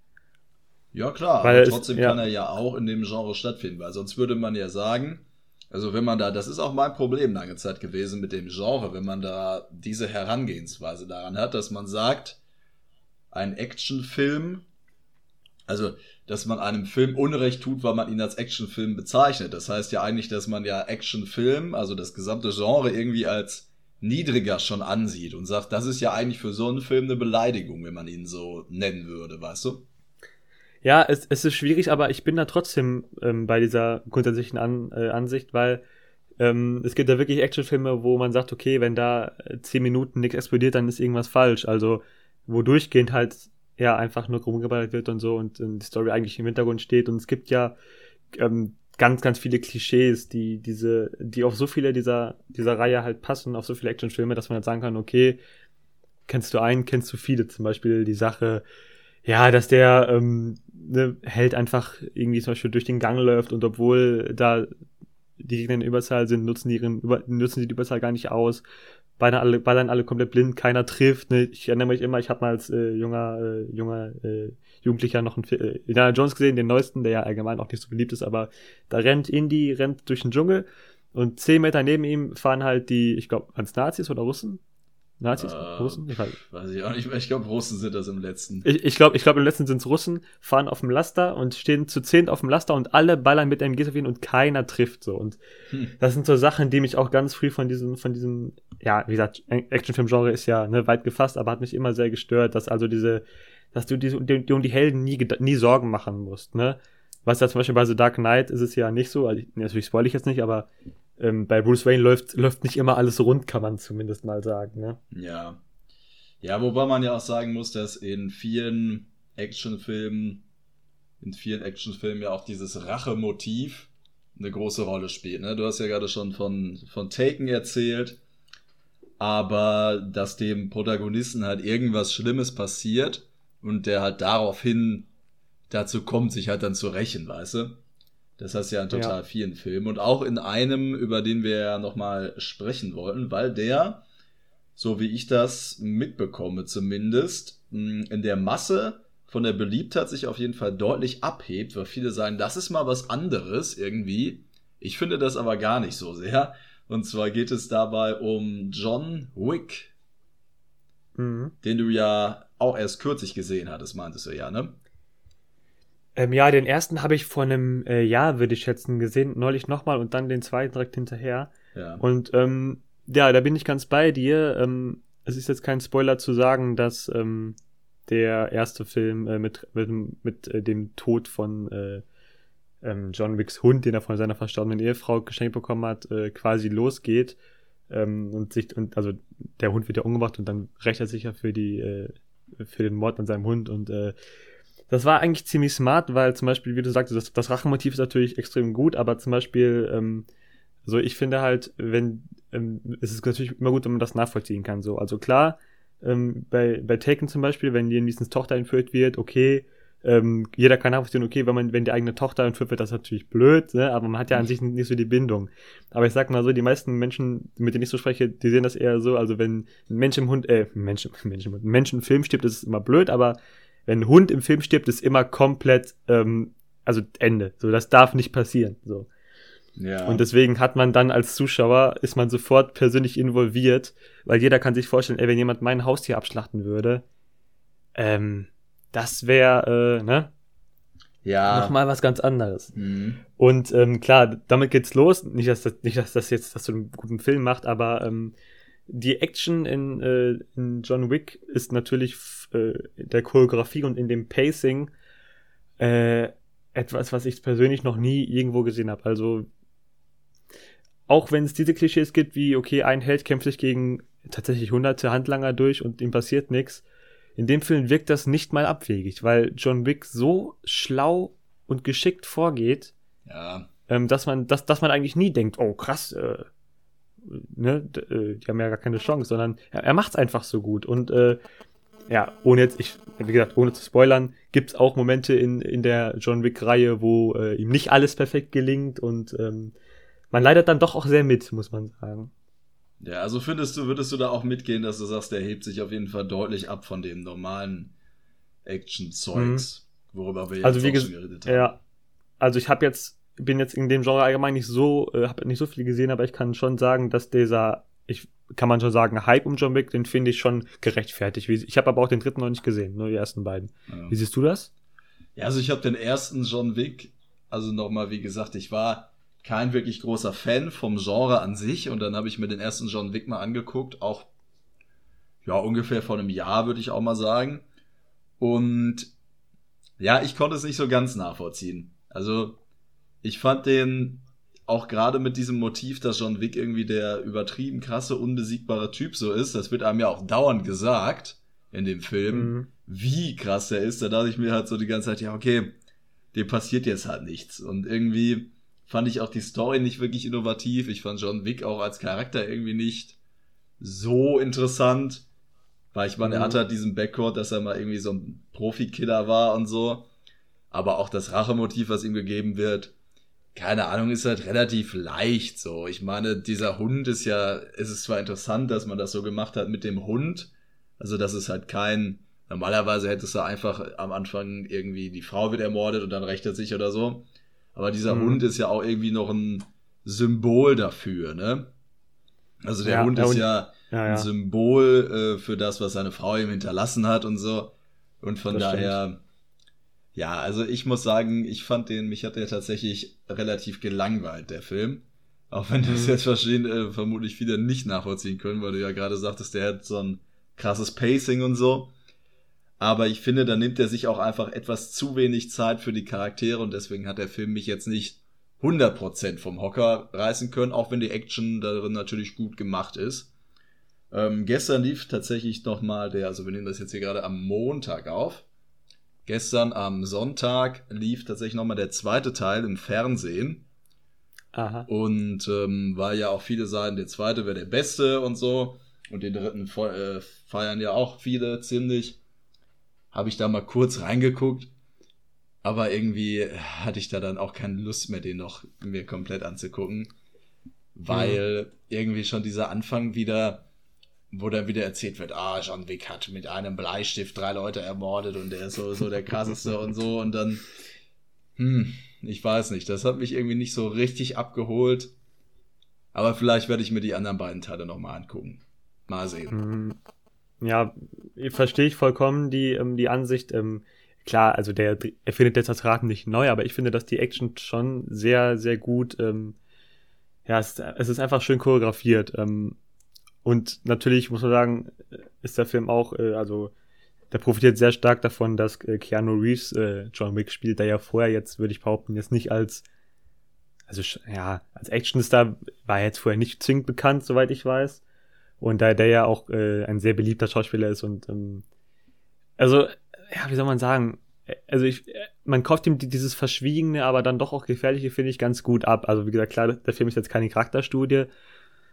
Ja, klar, weil aber trotzdem es, ja. kann er ja auch in dem Genre stattfinden, weil sonst würde man ja sagen, also wenn man da, das ist auch mein Problem lange Zeit gewesen mit dem Genre, wenn man da diese Herangehensweise daran hat, dass man sagt, ein Actionfilm, also dass man einem Film Unrecht tut, weil man ihn als Actionfilm bezeichnet. Das heißt ja eigentlich, dass man ja Actionfilm, also das gesamte Genre irgendwie als niedriger schon ansieht und sagt, das ist ja eigentlich für so einen Film eine Beleidigung, wenn man ihn so nennen würde, weißt du? Ja, es, es ist schwierig, aber ich bin da trotzdem ähm, bei dieser grundsätzlichen An, äh, Ansicht, weil ähm, es gibt da wirklich Actionfilme, wo man sagt, okay, wenn da äh, zehn Minuten nichts explodiert, dann ist irgendwas falsch. Also, wo durchgehend halt ja einfach nur rumgeballert wird und so und, und die Story eigentlich im Hintergrund steht. Und es gibt ja ähm, ganz, ganz viele Klischees, die diese, die auf so viele dieser, dieser Reihe halt passen, auf so viele Actionfilme, dass man halt sagen kann, okay, kennst du einen, kennst du viele. Zum Beispiel die Sache, ja, dass der ähm, ne, Held einfach irgendwie zum Beispiel durch den Gang läuft und obwohl da die Gegner in Überzahl sind, nutzen ihren, nutzen die die Überzahl gar nicht aus. Ballern alle, ballern alle komplett blind, keiner trifft. Ne? Ich erinnere mich immer, ich habe mal als äh, junger, äh, junger äh, Jugendlicher noch einen äh, Indiana Jones gesehen, den neuesten, der ja allgemein auch nicht so beliebt ist, aber da rennt Indy, rennt durch den Dschungel und zehn Meter neben ihm fahren halt die, ich glaube, als Nazis oder Russen, Nazis? Äh, Russen? Ich weiß, weiß ich auch nicht mehr. Ich glaube, Russen sind das im letzten. Ich, ich glaube, ich glaub, im letzten sind es Russen, fahren auf dem Laster und stehen zu zehn auf dem Laster und alle ballern mit MGs auf ihn und keiner trifft so. Und hm. das sind so Sachen, die mich auch ganz früh von diesem, von diesem, ja, wie gesagt, Actionfilm-Genre ist ja ne, weit gefasst, aber hat mich immer sehr gestört, dass also diese, dass du die, die, um die Helden nie, nie Sorgen machen musst, ne? Was ja zum Beispiel bei The Dark Knight ist es ja nicht so, also natürlich spoil ich jetzt nicht, aber ähm, bei Bruce Wayne läuft, läuft nicht immer alles rund, kann man zumindest mal sagen. Ne? Ja. Ja, wobei man ja auch sagen muss, dass in vielen Actionfilmen, in vielen Actionfilmen ja auch dieses Rachemotiv eine große Rolle spielt. Ne? Du hast ja gerade schon von, von Taken erzählt, aber dass dem Protagonisten halt irgendwas Schlimmes passiert und der halt daraufhin dazu kommt, sich halt dann zu rächen, weißt du? Das heißt ja in total ja. vielen Filmen und auch in einem, über den wir ja nochmal sprechen wollten, weil der, so wie ich das mitbekomme zumindest, in der Masse von der Beliebtheit sich auf jeden Fall deutlich abhebt, weil viele sagen, das ist mal was anderes irgendwie. Ich finde das aber gar nicht so sehr. Und zwar geht es dabei um John Wick, mhm. den du ja auch erst kürzlich gesehen hattest, meintest du ja, ne? Ähm, ja, den ersten habe ich vor einem äh, Jahr, würde ich schätzen, gesehen, neulich nochmal und dann den zweiten direkt hinterher. Ja. Und ähm, ja, da bin ich ganz bei dir. Ähm, es ist jetzt kein Spoiler zu sagen, dass ähm, der erste Film äh, mit, mit, mit äh, dem Tod von äh, ähm, John Wicks Hund, den er von seiner verstorbenen Ehefrau geschenkt bekommen hat, äh, quasi losgeht. Ähm, und sich, und also der Hund wird ja umgebracht und dann rächt er sich ja für die, äh, für den Mord an seinem Hund und äh, das war eigentlich ziemlich smart, weil zum Beispiel, wie du sagst, das, das Rachemotiv ist natürlich extrem gut, aber zum Beispiel, ähm, so ich finde halt, wenn, ähm, es ist natürlich immer gut, wenn man das nachvollziehen kann. So, also klar, ähm, bei, bei Taken zum Beispiel, wenn Liam Neesons Tochter entführt wird, okay, ähm, jeder kann nachvollziehen, okay, wenn man, wenn die eigene Tochter entführt wird, das ist natürlich blöd, ne? aber man hat ja an sich nicht so die Bindung. Aber ich sag mal so, die meisten Menschen, mit denen ich so spreche, die sehen das eher so, also wenn ein Mensch im Hund, äh, Mensch, Mensch im Hund, ein Mensch im Film stirbt, ist es immer blöd, aber wenn ein Hund im Film stirbt, ist immer komplett, ähm, also Ende. So, das darf nicht passieren. So. Ja. Und deswegen hat man dann als Zuschauer, ist man sofort persönlich involviert, weil jeder kann sich vorstellen, ey, wenn jemand mein Haustier abschlachten würde, ähm, das wäre, äh, ne? Ja. Nochmal was ganz anderes. Mhm. Und ähm, klar, damit geht's los. Nicht, dass das, nicht, dass das jetzt, dass du einen guten Film macht, aber ähm, die Action in, äh, in John Wick ist natürlich äh, der Choreografie und in dem Pacing äh, etwas, was ich persönlich noch nie irgendwo gesehen habe. Also auch wenn es diese Klischees gibt, wie okay, ein Held kämpft sich gegen tatsächlich hunderte Handlanger durch und ihm passiert nichts. In dem Film wirkt das nicht mal abwegig, weil John Wick so schlau und geschickt vorgeht, ja. ähm, dass man, dass, dass man eigentlich nie denkt, oh krass, äh, ne, äh, die haben ja gar keine Chance, sondern er, er macht es einfach so gut. Und äh, ja, ohne jetzt, ich, wie gesagt, ohne zu spoilern, gibt es auch Momente in, in der John Wick-Reihe, wo äh, ihm nicht alles perfekt gelingt und ähm, man leidet dann doch auch sehr mit, muss man sagen. Ja, also findest du, würdest du da auch mitgehen, dass du sagst, der hebt sich auf jeden Fall deutlich ab von dem normalen Action-Zeugs, mhm. worüber wir jetzt also, wie schon geredet haben. Ja, also ich habe jetzt bin jetzt in dem Genre allgemein nicht so, äh, habe nicht so viel gesehen, aber ich kann schon sagen, dass dieser, ich kann man schon sagen, Hype um John Wick, den finde ich schon gerechtfertigt. Ich habe aber auch den dritten noch nicht gesehen, nur die ersten beiden. Ja. Wie siehst du das? Ja, also ich habe den ersten John Wick, also nochmal, wie gesagt, ich war kein wirklich großer Fan vom Genre an sich und dann habe ich mir den ersten John Wick mal angeguckt, auch ja ungefähr vor einem Jahr würde ich auch mal sagen. Und ja, ich konnte es nicht so ganz nachvollziehen. Also ich fand den auch gerade mit diesem Motiv, dass John Wick irgendwie der übertrieben krasse, unbesiegbare Typ so ist, das wird einem ja auch dauernd gesagt in dem Film, mhm. wie krass der ist. Da dachte ich mir halt so die ganze Zeit, ja, okay, dem passiert jetzt halt nichts. Und irgendwie fand ich auch die Story nicht wirklich innovativ. Ich fand John Wick auch als Charakter irgendwie nicht so interessant. Weil ich meine, mhm. er hatte halt diesen Backcourt, dass er mal irgendwie so ein Profikiller war und so. Aber auch das Rachemotiv, was ihm gegeben wird, keine Ahnung, ist halt relativ leicht so. Ich meine, dieser Hund ist ja, es ist zwar interessant, dass man das so gemacht hat mit dem Hund, also das ist halt kein, normalerweise hättest du einfach am Anfang irgendwie die Frau wird ermordet und dann rächt er sich oder so. Aber dieser mhm. Hund ist ja auch irgendwie noch ein Symbol dafür, ne? Also der ja, Hund ist ja, ja, ja, ein Symbol äh, für das, was seine Frau ihm hinterlassen hat und so. Und von das daher, stimmt. Ja, also ich muss sagen, ich fand den, mich hat der tatsächlich relativ gelangweilt, der Film. Auch wenn das mhm. jetzt verstehen, äh, vermutlich viele nicht nachvollziehen können, weil du ja gerade sagtest, der hat so ein krasses Pacing und so. Aber ich finde, da nimmt er sich auch einfach etwas zu wenig Zeit für die Charaktere und deswegen hat der Film mich jetzt nicht 100% vom Hocker reißen können, auch wenn die Action darin natürlich gut gemacht ist. Ähm, gestern lief tatsächlich nochmal der, also wir nehmen das jetzt hier gerade am Montag auf, Gestern am Sonntag lief tatsächlich nochmal der zweite Teil im Fernsehen. Aha. Und ähm, weil ja auch viele sagen, der zweite wäre der beste und so. Und den dritten äh, feiern ja auch viele ziemlich. habe ich da mal kurz reingeguckt. Aber irgendwie hatte ich da dann auch keine Lust mehr, den noch mir komplett anzugucken. Weil mhm. irgendwie schon dieser Anfang wieder, wo dann wieder erzählt wird, ah, John Wick hat mit einem Bleistift drei Leute ermordet und der ist sowieso der krasseste und so. Und dann, hm, ich weiß nicht, das hat mich irgendwie nicht so richtig abgeholt. Aber vielleicht werde ich mir die anderen beiden Teile nochmal angucken. Mal sehen. Mhm. Ja, verstehe ich vollkommen die, ähm, die Ansicht. Ähm, klar, also der er findet jetzt das nicht neu, aber ich finde, dass die Action schon sehr, sehr gut, ähm, ja, es ist einfach schön choreografiert. Und natürlich muss man sagen, ist der Film auch, äh, also der profitiert sehr stark davon, dass äh, Keanu Reeves äh, John Wick spielt, der ja vorher jetzt, würde ich behaupten, jetzt nicht als, also ja, als Actionstar war er jetzt vorher nicht zwingend bekannt, soweit ich weiß. Und da der ja auch äh, ein sehr beliebter Schauspieler ist und ähm, also, ja, wie soll man sagen? Also ich, man kauft ihm dieses Verschwiegene, aber dann doch auch Gefährliche, finde ich, ganz gut ab. Also wie gesagt, klar, der Film ist jetzt keine Charakterstudie.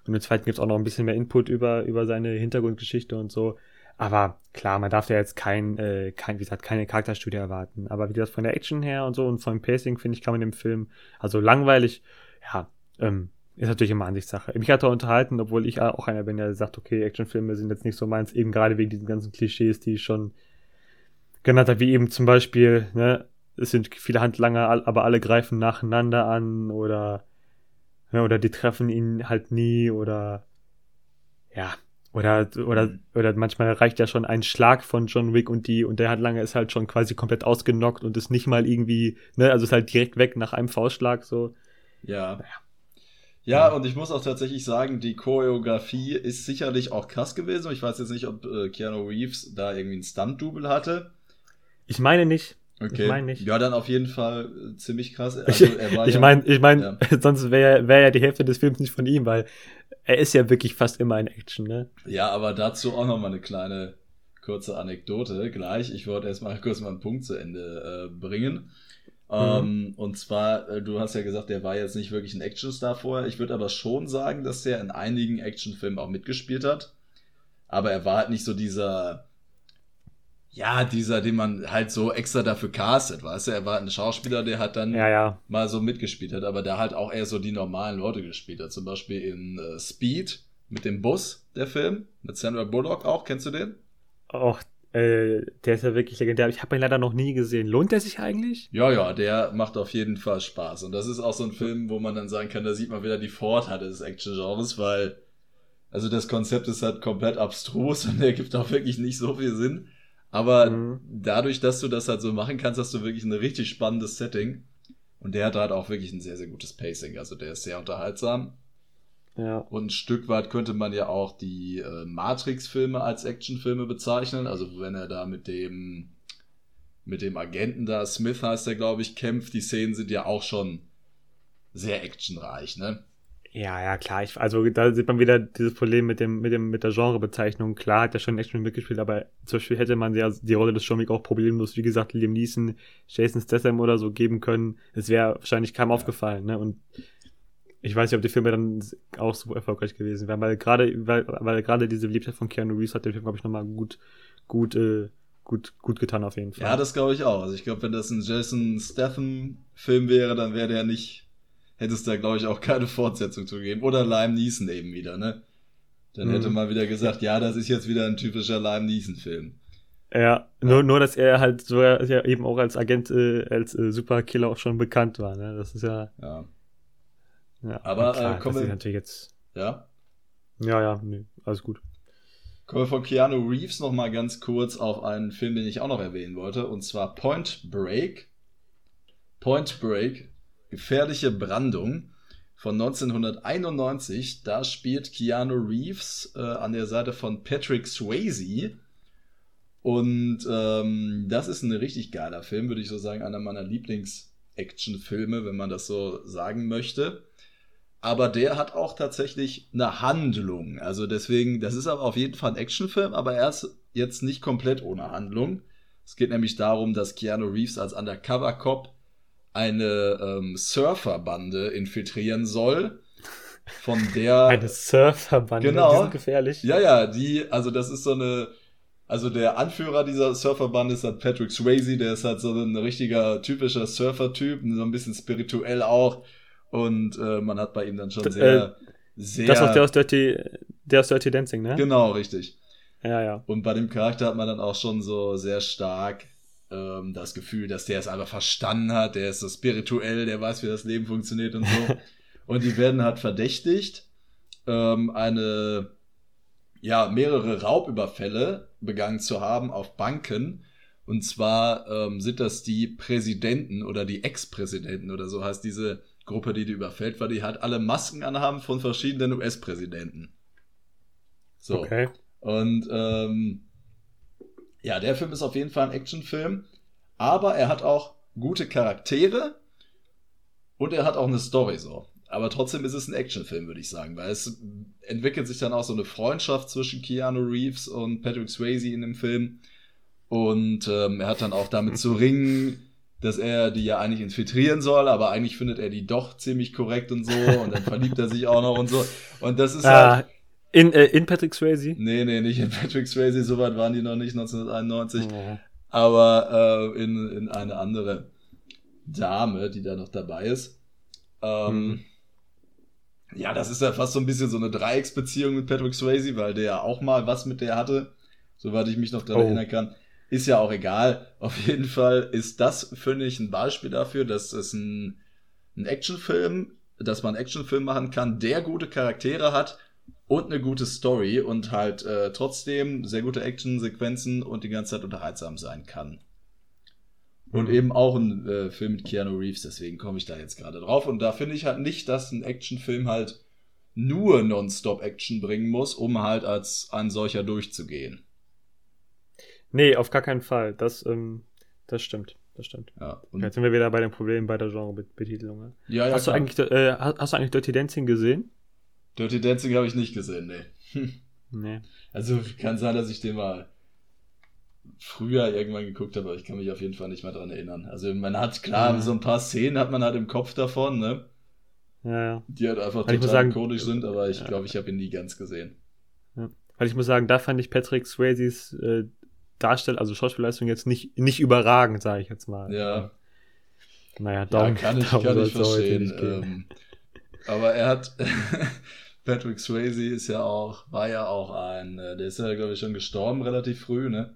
Und im zweiten gibt es auch noch ein bisschen mehr Input über, über seine Hintergrundgeschichte und so. Aber klar, man darf ja jetzt kein, äh, kein, wie gesagt, keine Charakterstudie erwarten. Aber wie das von der Action her und so und vom Pacing, finde ich, kann man dem Film, also langweilig, ja, ähm, ist natürlich immer Ansichtssache. Mich hat er unterhalten, obwohl ich auch einer bin, der sagt, okay, Actionfilme sind jetzt nicht so meins, eben gerade wegen diesen ganzen Klischees, die ich schon genannt habe, wie eben zum Beispiel, ne, es sind viele Handlanger, aber alle greifen nacheinander an oder, ne, oder die treffen ihn halt nie oder, ja, oder, oder, oder manchmal reicht ja schon ein Schlag von John Wick und die, und der Handlanger ist halt schon quasi komplett ausgenockt und ist nicht mal irgendwie, ne, also ist halt direkt weg nach einem Faustschlag, so. Ja. Naja. Ja, und ich muss auch tatsächlich sagen, die Choreografie ist sicherlich auch krass gewesen. Ich weiß jetzt nicht, ob äh, Keanu Reeves da irgendwie ein Stunt-Double hatte. Ich meine nicht. Okay. Ich meine nicht. Ja, dann auf jeden Fall äh, ziemlich krass. Also, ich ja, meine, ich meine, ja. sonst wäre wär ja die Hälfte des Films nicht von ihm, weil er ist ja wirklich fast immer in Action, ne? Ja, aber dazu auch noch mal eine kleine kurze Anekdote gleich. Ich wollte erstmal kurz mal einen Punkt zu Ende äh, bringen. Mhm. Ähm, und zwar, äh, du hast ja gesagt, der war jetzt nicht wirklich ein Actionstar vorher. Ich würde aber schon sagen, dass der in einigen Actionfilmen auch mitgespielt hat. Aber er war halt nicht so dieser, ja, dieser, den man halt so extra dafür castet, weißt du? Er war ein Schauspieler, der hat dann ja, ja. mal so mitgespielt hat, aber der halt auch eher so die normalen Leute gespielt hat. Zum Beispiel in äh, Speed mit dem Bus, der Film, mit Sandra Bullock auch. Kennst du den? Och, äh, der ist ja wirklich legendär. Ich habe ihn leider noch nie gesehen. Lohnt der sich eigentlich? Ja, ja, der macht auf jeden Fall Spaß. Und das ist auch so ein Film, wo man dann sagen kann, da sieht man wieder die Vorteile des Action-Genres, weil also das Konzept ist halt komplett abstrus und der gibt auch wirklich nicht so viel Sinn. Aber mhm. dadurch, dass du das halt so machen kannst, hast du wirklich ein richtig spannendes Setting. Und der hat halt auch wirklich ein sehr, sehr gutes Pacing. Also der ist sehr unterhaltsam. Ja. Und ein Stück weit könnte man ja auch die äh, Matrix-Filme als Actionfilme bezeichnen. Also wenn er da mit dem mit dem Agenten da, Smith heißt er, glaube ich, kämpft, die Szenen sind ja auch schon sehr actionreich, ne? Ja, ja, klar. Ich, also da sieht man wieder dieses Problem mit dem, mit dem, mit der Genrebezeichnung. Klar hat er schon Action mitgespielt, aber zum Beispiel hätte man ja die Rolle des Wick auch problemlos, wie gesagt, Liam Neeson, Jason Statham oder so geben können. Es wäre wahrscheinlich keinem ja. aufgefallen, ne? Und ich weiß nicht, ob die Filme dann auch so erfolgreich gewesen wären, weil gerade, weil, weil gerade diese Beliebtheit von Keanu Reeves hat den Film, glaube ich, nochmal gut, gut, äh, gut, gut getan auf jeden Fall. Ja, das glaube ich auch. Also ich glaube, wenn das ein Jason Statham-Film wäre, dann wäre der nicht, hätte es da, glaube ich, auch keine Fortsetzung zu geben. Oder Lime Neeson eben wieder, ne? Dann mhm. hätte man wieder gesagt, ja, das ist jetzt wieder ein typischer Lime Neeson-Film. Ja, ja, Nur, nur, dass er halt so ja eben auch als Agent, äh, als äh, Superkiller auch schon bekannt war, ne? Das ist ja. Ja. Ja, aber klar, äh, kommen wir natürlich jetzt. Ja. Ja, ja, nee, alles gut. Kommen wir von Keanu Reeves noch mal ganz kurz auf einen Film, den ich auch noch erwähnen wollte, und zwar Point Break. Point Break, gefährliche Brandung von 1991. Da spielt Keanu Reeves äh, an der Seite von Patrick Swayze. Und ähm, das ist ein richtig geiler Film, würde ich so sagen, einer meiner Lieblings-Action-Filme, wenn man das so sagen möchte aber der hat auch tatsächlich eine Handlung. Also deswegen, das ist aber auf jeden Fall ein Actionfilm, aber er ist jetzt nicht komplett ohne Handlung. Es geht nämlich darum, dass Keanu Reeves als Undercover-Cop eine ähm, Surferbande infiltrieren soll. Von der. Eine Surferbande, genau, die sind gefährlich. Ja, ja, die, also das ist so eine, also der Anführer dieser Surferbande ist halt Patrick Swayze, der ist halt so ein richtiger typischer Surfer-Typ, so ein bisschen spirituell auch. Und äh, man hat bei ihm dann schon sehr, äh, sehr. Das ist auch der aus Dirty, der aus Dirty Dancing, ne? Genau, richtig. Ja, ja. Und bei dem Charakter hat man dann auch schon so sehr stark ähm, das Gefühl, dass der es einfach verstanden hat, der ist so spirituell, der weiß, wie das Leben funktioniert und so. und die werden halt verdächtigt, ähm, eine, ja, mehrere Raubüberfälle begangen zu haben auf Banken. Und zwar ähm, sind das die Präsidenten oder die Ex-Präsidenten oder so heißt diese Gruppe, die die überfällt, weil die halt alle Masken anhaben von verschiedenen US-Präsidenten. So. Okay. Und ähm, ja, der Film ist auf jeden Fall ein Actionfilm, aber er hat auch gute Charaktere und er hat auch eine Story so. Aber trotzdem ist es ein Actionfilm, würde ich sagen, weil es entwickelt sich dann auch so eine Freundschaft zwischen Keanu Reeves und Patrick Swayze in dem Film. Und ähm, er hat dann auch damit zu ringen, dass er die ja eigentlich infiltrieren soll, aber eigentlich findet er die doch ziemlich korrekt und so. Und dann verliebt er sich auch noch und so. Und das ist ah, halt. In, äh, in Patrick Swayze? Nee, nee, nicht in Patrick Swayze, so weit waren die noch nicht, 1991. Oh. Aber äh, in, in eine andere Dame, die da noch dabei ist. Ähm, hm. Ja, das ist ja fast so ein bisschen so eine Dreiecksbeziehung mit Patrick Swayze, weil der ja auch mal was mit der hatte, soweit ich mich noch daran oh. erinnern kann. Ist ja auch egal. Auf jeden Fall ist das, finde ich, ein Beispiel dafür, dass es ein, ein Actionfilm, dass man einen Actionfilm machen kann, der gute Charaktere hat und eine gute Story und halt äh, trotzdem sehr gute Actionsequenzen und die ganze Zeit unterhaltsam sein kann. Und mhm. eben auch ein äh, Film mit Keanu Reeves, deswegen komme ich da jetzt gerade drauf. Und da finde ich halt nicht, dass ein Actionfilm halt nur Nonstop-Action bringen muss, um halt als ein solcher durchzugehen. Nee, auf gar keinen Fall. Das, ähm, das stimmt. Das stimmt. Ja, Jetzt sind wir wieder bei den Problemen bei der Genrebetitelung. Ne? Ja, ja, hast, du eigentlich, äh, hast du eigentlich Dirty Dancing gesehen? Dirty Dancing habe ich nicht gesehen, nee. nee. Also kann sein, dass ich den mal früher irgendwann geguckt habe, aber ich kann mich auf jeden Fall nicht mehr dran erinnern. Also man hat klar, ja. so ein paar Szenen hat man halt im Kopf davon, ne? Ja, ja. Die halt einfach Weil total sagen, ikonisch sind, aber ich ja. glaube, ich habe ihn nie ganz gesehen. Ja. Weil ich muss sagen, da fand ich Patrick Swayzes äh, Darstellung, also Schauspielleistung jetzt nicht, nicht überragend, sage ich jetzt mal. Ja. Naja, darum, ja, kann ich, kann ich verstehen. Ähm, aber er hat, Patrick Swayze ist ja auch, war ja auch ein, äh, der ist ja, glaube ich, schon gestorben relativ früh, ne?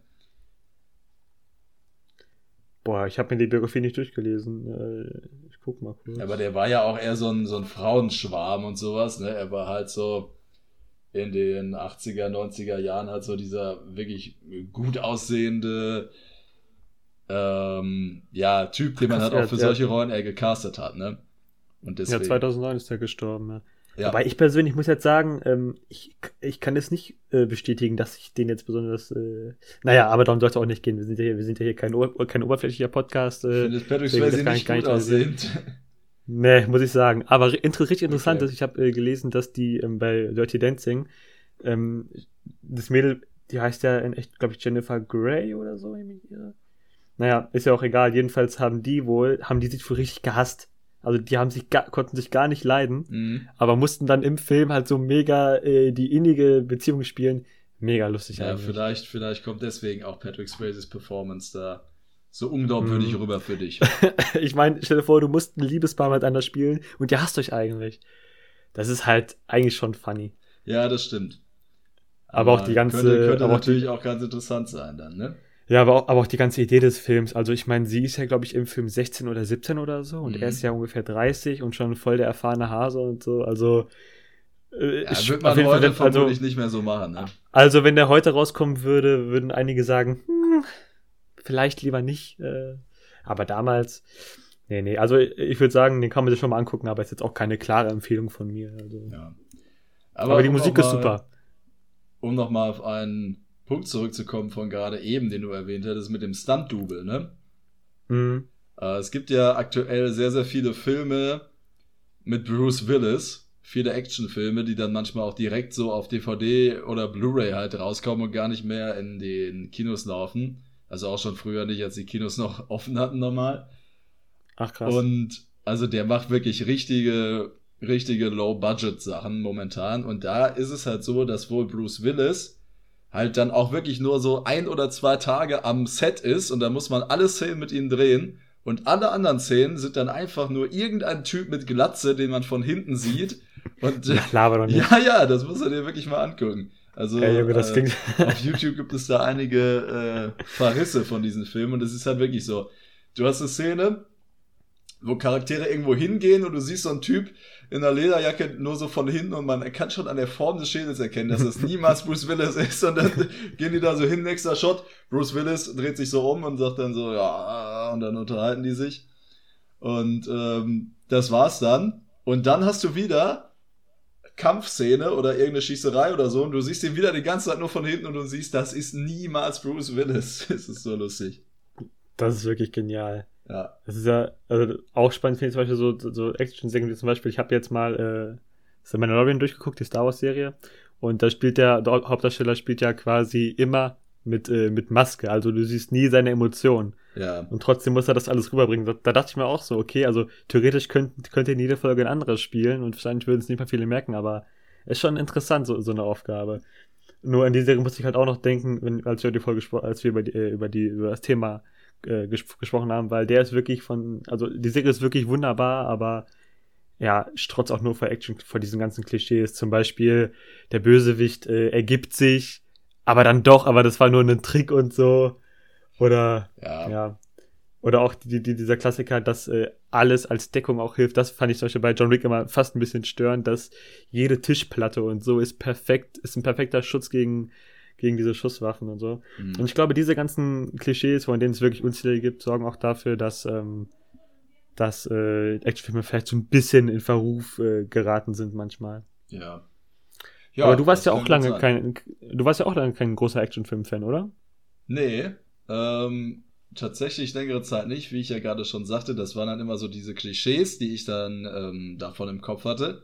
Boah, ich habe mir die Biografie nicht durchgelesen. Äh, ich guck mal kurz. Aber der war ja auch eher so ein, so ein Frauenschwarm und sowas, ne? Er war halt so in den 80er, 90er Jahren halt so dieser wirklich gut aussehende ähm, ja, Typ, den man halt auch für solche Rollen eher gecastet hat, ne? Und deswegen, ja, 2009 ist er gestorben, ja. Ja. Aber ich persönlich muss jetzt sagen, ähm, ich, ich kann es nicht äh, bestätigen, dass ich den jetzt besonders. Äh, naja, aber darum soll es auch nicht gehen. Wir sind ja hier, wir sind ja hier kein, kein oberflächlicher Podcast. Äh, Findest Patrick Swayze nicht, nicht gut aussehend? Nee, muss ich sagen. Aber inter richtig interessant okay. ist, ich habe äh, gelesen, dass die ähm, bei Dirty Dancing ähm, das Mädel, die heißt ja in echt, glaube ich, Jennifer Grey oder so. Naja, ist ja auch egal. Jedenfalls haben die wohl, haben die sich für richtig gehasst. Also die haben sich gar, konnten sich gar nicht leiden, mhm. aber mussten dann im Film halt so mega äh, die innige Beziehung spielen. Mega lustig ja, eigentlich. vielleicht, vielleicht kommt deswegen auch Patrick Swayze's Performance da so unglaubwürdig mhm. rüber für dich. ich meine, stell dir vor, du musst ein Liebespaar miteinander spielen und ihr hasst euch eigentlich. Das ist halt eigentlich schon funny. Ja, das stimmt. Aber, aber auch die ganze. Könnte, könnte natürlich auch, die, auch ganz interessant sein dann, ne? Ja, aber auch, aber auch die ganze Idee des Films. Also ich meine, sie ist ja, glaube ich, im Film 16 oder 17 oder so und mhm. er ist ja ungefähr 30 und schon voll der erfahrene Hase und so. Also äh, ja, ich, wird man heute Fall, also, vermutlich nicht mehr so machen. Ne? Also wenn der heute rauskommen würde, würden einige sagen, hm, vielleicht lieber nicht. Äh, aber damals, nee, nee. Also ich würde sagen, den kann man sich schon mal angucken, aber ist jetzt auch keine klare Empfehlung von mir. Also. Ja. Aber, aber die Musik ist super. Um nochmal auf einen Punkt zurückzukommen von gerade eben, den du erwähnt hattest, mit dem Stunt-Double, ne? Mhm. Äh, es gibt ja aktuell sehr, sehr viele Filme mit Bruce Willis, viele Actionfilme, die dann manchmal auch direkt so auf DVD oder Blu-ray halt rauskommen und gar nicht mehr in den Kinos laufen. Also auch schon früher nicht, als die Kinos noch offen hatten normal. Ach krass. Und also der macht wirklich richtige, richtige Low-Budget-Sachen momentan. Und da ist es halt so, dass wohl Bruce Willis halt dann auch wirklich nur so ein oder zwei Tage am Set ist und da muss man alle Szenen mit ihm drehen und alle anderen Szenen sind dann einfach nur irgendein Typ mit Glatze, den man von hinten sieht. Und nicht. ja, ja, das muss er dir wirklich mal angucken. Also ja, Junge, äh, auf YouTube gibt es da einige äh, Verrisse von diesen Filmen und es ist halt wirklich so. Du hast eine Szene, wo Charaktere irgendwo hingehen und du siehst so einen Typ in einer Lederjacke nur so von hinten und man kann schon an der Form des Schädels erkennen, dass es niemals Bruce Willis ist und dann gehen die da so hin, nächster Shot, Bruce Willis dreht sich so um und sagt dann so, ja, und dann unterhalten die sich und ähm, das war's dann und dann hast du wieder Kampfszene oder irgendeine Schießerei oder so und du siehst ihn wieder die ganze Zeit nur von hinten und du siehst, das ist niemals Bruce Willis. Das ist so lustig. Das ist wirklich genial. Ja. Das ist ja also auch spannend, finde ich zum Beispiel so, so Action-Serien wie zum Beispiel, ich habe jetzt mal äh, The Mandalorian durchgeguckt, die Star Wars-Serie. Und da spielt der, der Hauptdarsteller spielt ja quasi immer mit, äh, mit Maske. Also du siehst nie seine Emotionen. Ja. Und trotzdem muss er das alles rüberbringen. Da, da dachte ich mir auch so, okay, also theoretisch könnt, könnte in jeder Folge ein anderes spielen und wahrscheinlich würden es nicht mehr viele merken, aber ist schon interessant, so, so eine Aufgabe. Nur in dieser Serie musste ich halt auch noch denken, wenn, als wir die Folge als wir über die, äh, über die, über das Thema äh, ges gesprochen haben, weil der ist wirklich von, also die Serie ist wirklich wunderbar, aber ja, trotz auch nur vor Action, vor diesen ganzen Klischees. Zum Beispiel, der Bösewicht äh, ergibt sich, aber dann doch, aber das war nur ein Trick und so. Oder, ja. ja. Oder auch die, die, dieser Klassiker, dass äh, alles als Deckung auch hilft. Das fand ich zum Beispiel bei John Wick immer fast ein bisschen störend, dass jede Tischplatte und so ist perfekt, ist ein perfekter Schutz gegen gegen diese Schusswaffen und so. Mhm. Und ich glaube, diese ganzen Klischees, von denen es wirklich unzählige gibt, sorgen auch dafür, dass, ähm, dass äh, Actionfilme vielleicht so ein bisschen in Verruf äh, geraten sind manchmal. Ja. ja Aber du warst ja auch lange kein, du warst ja auch lange kein großer Actionfilm-Fan, oder? Nee, ähm, tatsächlich längere Zeit nicht, wie ich ja gerade schon sagte. Das waren dann immer so diese Klischees, die ich dann ähm, davon im Kopf hatte.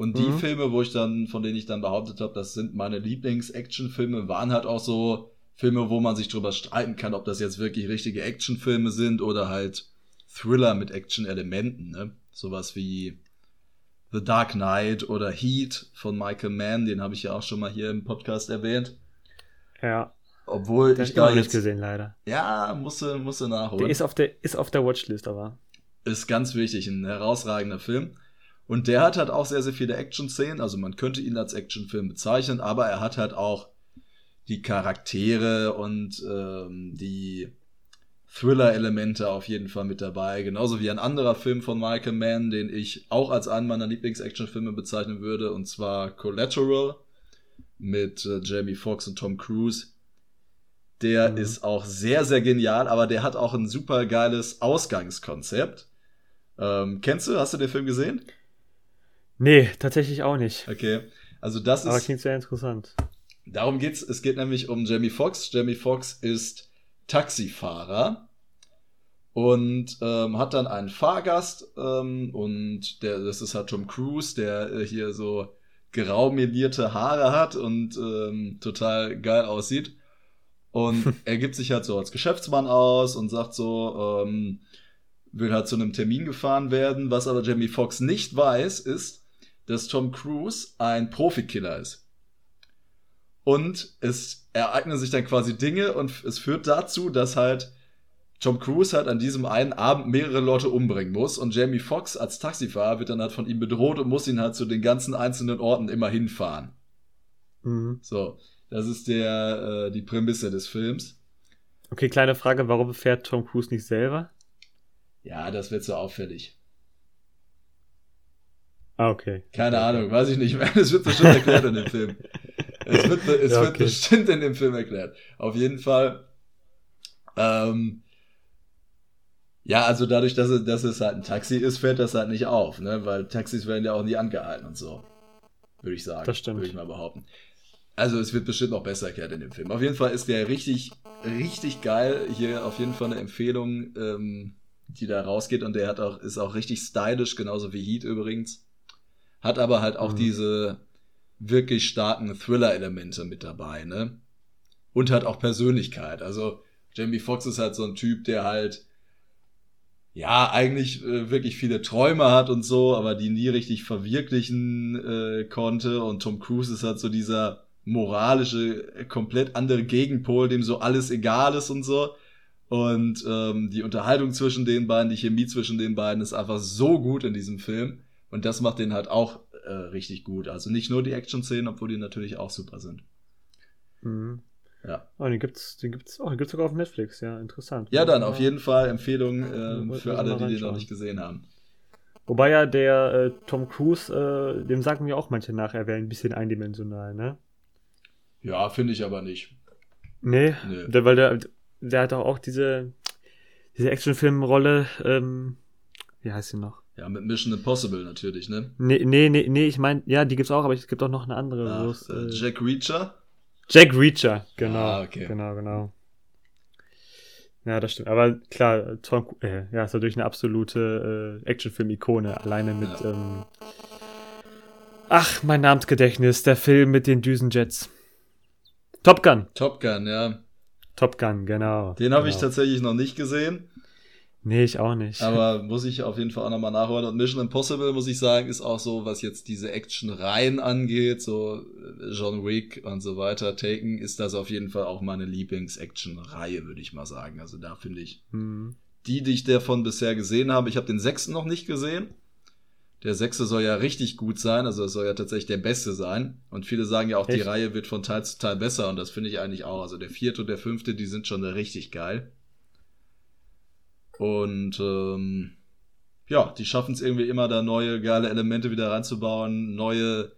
Und die mhm. Filme, wo ich dann, von denen ich dann behauptet habe, das sind meine Lieblings-Action-Filme, waren halt auch so Filme, wo man sich drüber streiten kann, ob das jetzt wirklich richtige Actionfilme sind oder halt Thriller mit Action-Elementen, ne? Sowas wie The Dark Knight oder Heat von Michael Mann, den habe ich ja auch schon mal hier im Podcast erwähnt. Ja. Obwohl Den ich da jetzt nicht gesehen leider. Ja, musste musste nachholen. Der ist auf der ist auf der Watchlist aber. Ist ganz wichtig, ein herausragender Film. Und der hat halt auch sehr, sehr viele Action-Szenen. Also man könnte ihn als Actionfilm bezeichnen, aber er hat halt auch die Charaktere und ähm, die Thriller-Elemente auf jeden Fall mit dabei. Genauso wie ein anderer Film von Michael Mann, den ich auch als einen meiner Lieblings-Action-Filme bezeichnen würde, und zwar Collateral mit äh, Jamie Foxx und Tom Cruise. Der mhm. ist auch sehr, sehr genial, aber der hat auch ein super geiles Ausgangskonzept. Ähm, kennst du, hast du den Film gesehen? Nee, tatsächlich auch nicht. Okay. Also das Aber ist. Aber klingt sehr interessant. Darum geht's. Es geht nämlich um Jamie Foxx. Jamie Foxx ist Taxifahrer und ähm, hat dann einen Fahrgast ähm, und der, das ist halt Tom Cruise, der äh, hier so graumelierte Haare hat und ähm, total geil aussieht. Und er gibt sich halt so als Geschäftsmann aus und sagt so, ähm, will halt zu einem Termin gefahren werden. Was aber Jamie Foxx nicht weiß, ist, dass Tom Cruise ein Profikiller ist. Und es ereignen sich dann quasi Dinge und es führt dazu, dass halt Tom Cruise halt an diesem einen Abend mehrere Leute umbringen muss und Jamie Foxx als Taxifahrer wird dann halt von ihm bedroht und muss ihn halt zu den ganzen einzelnen Orten immer hinfahren. Mhm. So, das ist der äh, die Prämisse des Films. Okay, kleine Frage, warum fährt Tom Cruise nicht selber? Ja, das wird so auffällig. Ah, okay. Keine Ahnung, weiß ich nicht. Es wird bestimmt erklärt in dem Film. Es wird, es ja, okay. wird bestimmt in dem Film erklärt. Auf jeden Fall. Ähm, ja, also dadurch, dass es, dass es halt ein Taxi ist, fällt das halt nicht auf, ne? Weil Taxis werden ja auch nie angehalten und so. Würde ich sagen. Das stimmt. Würde ich mal behaupten. Also es wird bestimmt noch besser erklärt in dem Film. Auf jeden Fall ist der richtig, richtig geil. Hier auf jeden Fall eine Empfehlung, ähm, die da rausgeht. Und der hat auch, ist auch richtig stylisch, genauso wie Heat übrigens hat aber halt auch mhm. diese wirklich starken Thriller-Elemente mit dabei, ne? Und hat auch Persönlichkeit. Also Jamie Foxx ist halt so ein Typ, der halt ja eigentlich äh, wirklich viele Träume hat und so, aber die nie richtig verwirklichen äh, konnte. Und Tom Cruise ist halt so dieser moralische, komplett andere Gegenpol, dem so alles egal ist und so. Und ähm, die Unterhaltung zwischen den beiden, die Chemie zwischen den beiden ist einfach so gut in diesem Film. Und das macht den halt auch äh, richtig gut. Also nicht nur die Action-Szenen, obwohl die natürlich auch super sind. Mhm. Ja. Oh, den gibt's, den gibt's, oh, den gibt's sogar auf Netflix, ja, interessant. Ja, dann auf jeden Fall Empfehlung äh, für alle, die den noch nicht gesehen haben. Wobei ja der äh, Tom Cruise, äh, dem sagen mir auch manche nach, er wäre ein bisschen eindimensional, ne? Ja, finde ich aber nicht. Nee, nee. Der, weil der, der hat auch diese, diese Actionfilmrolle, ähm, wie heißt sie noch? Ja, mit Mission Impossible natürlich, ne? Nee, nee, nee, nee ich meine, ja, die gibt's auch, aber es gibt auch noch eine andere. Ach, äh, Jack Reacher? Jack Reacher, genau. Ah, okay. Genau, genau. Ja, das stimmt. Aber klar, Tom, äh, ja, ist natürlich eine absolute äh, Actionfilm-Ikone. Alleine mit, ja. ähm, ach, mein Namensgedächtnis, der Film mit den Düsenjets. Top Gun. Top Gun, ja. Top Gun, genau. Den habe genau. ich tatsächlich noch nicht gesehen. Nee, ich auch nicht. Aber muss ich auf jeden Fall auch nochmal nachholen. Und Mission Impossible, muss ich sagen, ist auch so, was jetzt diese Action-Reihen angeht, so äh, John Wick und so weiter, Taken, ist das auf jeden Fall auch meine Lieblings-Action-Reihe, würde ich mal sagen. Also da finde ich hm. die, die ich davon bisher gesehen habe. Ich habe den sechsten noch nicht gesehen. Der sechste soll ja richtig gut sein, also es soll ja tatsächlich der beste sein. Und viele sagen ja auch, Echt? die Reihe wird von Teil zu Teil besser und das finde ich eigentlich auch. Also der vierte und der fünfte, die sind schon richtig geil. Und ähm, ja, die schaffen es irgendwie immer, da neue geile Elemente wieder reinzubauen, neue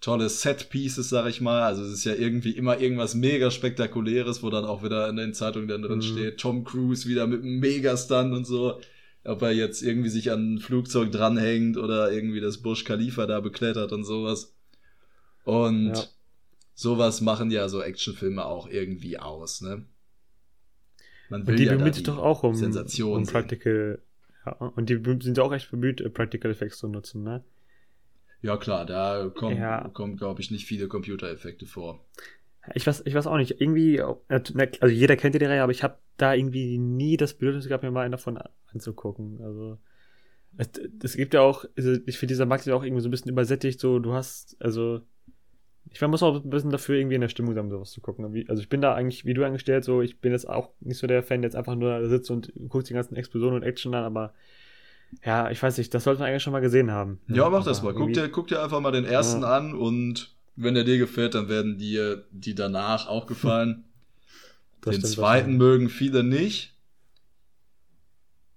tolle Set-Pieces, sag ich mal. Also es ist ja irgendwie immer irgendwas mega spektakuläres, wo dann auch wieder in den Zeitungen dann drin mhm. steht, Tom Cruise wieder mit einem Megastunt und so. Ob er jetzt irgendwie sich an ein Flugzeug dranhängt oder irgendwie das Bush Khalifa da beklettert und sowas. Und ja. sowas machen ja so Actionfilme auch irgendwie aus, ne? Man will und die ja bemüht sich doch auch um, Sensation um Practical. Ja, und die sind ja auch echt bemüht, äh, Practical Effects zu nutzen, ne? Ja, klar, da kommen, ja. kommen glaube ich, nicht viele Computereffekte vor. Ich weiß, ich weiß auch nicht. Irgendwie, also jeder kennt ja die Reihe, aber ich habe da irgendwie nie das Bedürfnis gehabt, mir mal einen davon anzugucken. Also, es, es gibt ja auch, also ich finde, dieser Max ist auch irgendwie so ein bisschen übersättigt, so, du hast, also, ich muss auch ein bisschen dafür irgendwie in der Stimmung sein, sowas zu gucken. Also ich bin da eigentlich, wie du angestellt, so, ich bin jetzt auch nicht so der Fan, der jetzt einfach nur da sitzt und guckt die ganzen Explosionen und Action an, aber ja, ich weiß nicht, das sollte man eigentlich schon mal gesehen haben. Ja, mach das mal. Guck dir, guck dir einfach mal den ersten ja. an und wenn der dir gefällt, dann werden dir die danach auch gefallen. den stimmt, zweiten mögen viele nicht.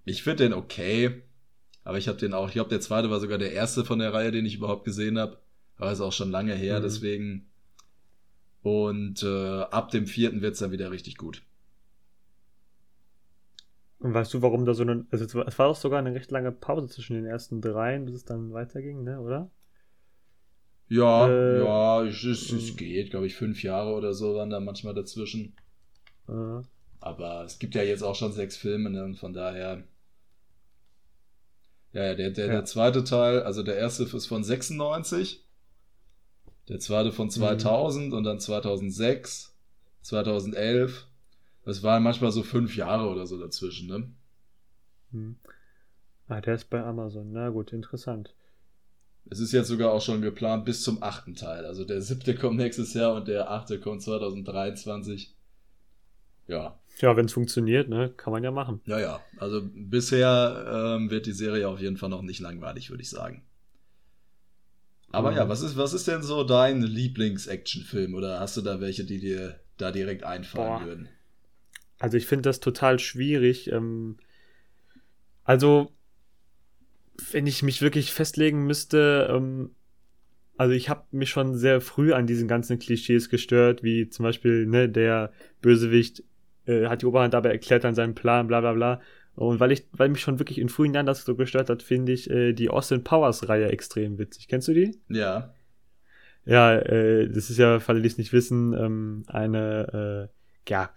Ich finde den okay, aber ich habe den auch, ich glaube, der zweite war sogar der erste von der Reihe, den ich überhaupt gesehen habe. Aber ist auch schon lange her, mhm. deswegen. Und äh, ab dem vierten wird's dann wieder richtig gut. Und weißt du, warum da so eine. Also es war auch sogar eine recht lange Pause zwischen den ersten dreien, bis es dann weiterging, ne, oder? Ja, äh, ja, es, es, es geht, glaube ich, fünf Jahre oder so waren da manchmal dazwischen. Äh. Aber es gibt ja jetzt auch schon sechs Filme, ne, und von daher. Ja, ja, der, der, ja. der zweite Teil, also der erste ist von 96 der zweite von 2000 mhm. und dann 2006, 2011. Das waren manchmal so fünf Jahre oder so dazwischen, ne? Mhm. Ah, der ist bei Amazon. Na gut, interessant. Es ist jetzt sogar auch schon geplant bis zum achten Teil. Also der siebte kommt nächstes Jahr und der achte kommt 2023. Ja. Ja, wenn es funktioniert, ne, kann man ja machen. Ja, ja. Also bisher ähm, wird die Serie auf jeden Fall noch nicht langweilig, würde ich sagen. Aber mhm. ja, was ist, was ist denn so dein Lieblings-Actionfilm? Oder hast du da welche, die dir da direkt einfallen Boah. würden? Also ich finde das total schwierig. Ähm, also, wenn ich mich wirklich festlegen müsste, ähm, also ich habe mich schon sehr früh an diesen ganzen Klischees gestört, wie zum Beispiel, ne, der Bösewicht äh, hat die Oberhand, aber erklärt dann seinen Plan, bla bla bla. Und weil ich, weil mich schon wirklich in frühen Jahren das so gestört hat, finde ich äh, die Austin Powers Reihe extrem witzig. Kennst du die? Ja. Ja, äh, das ist ja, für alle, die es nicht wissen, ähm, eine, äh, ja,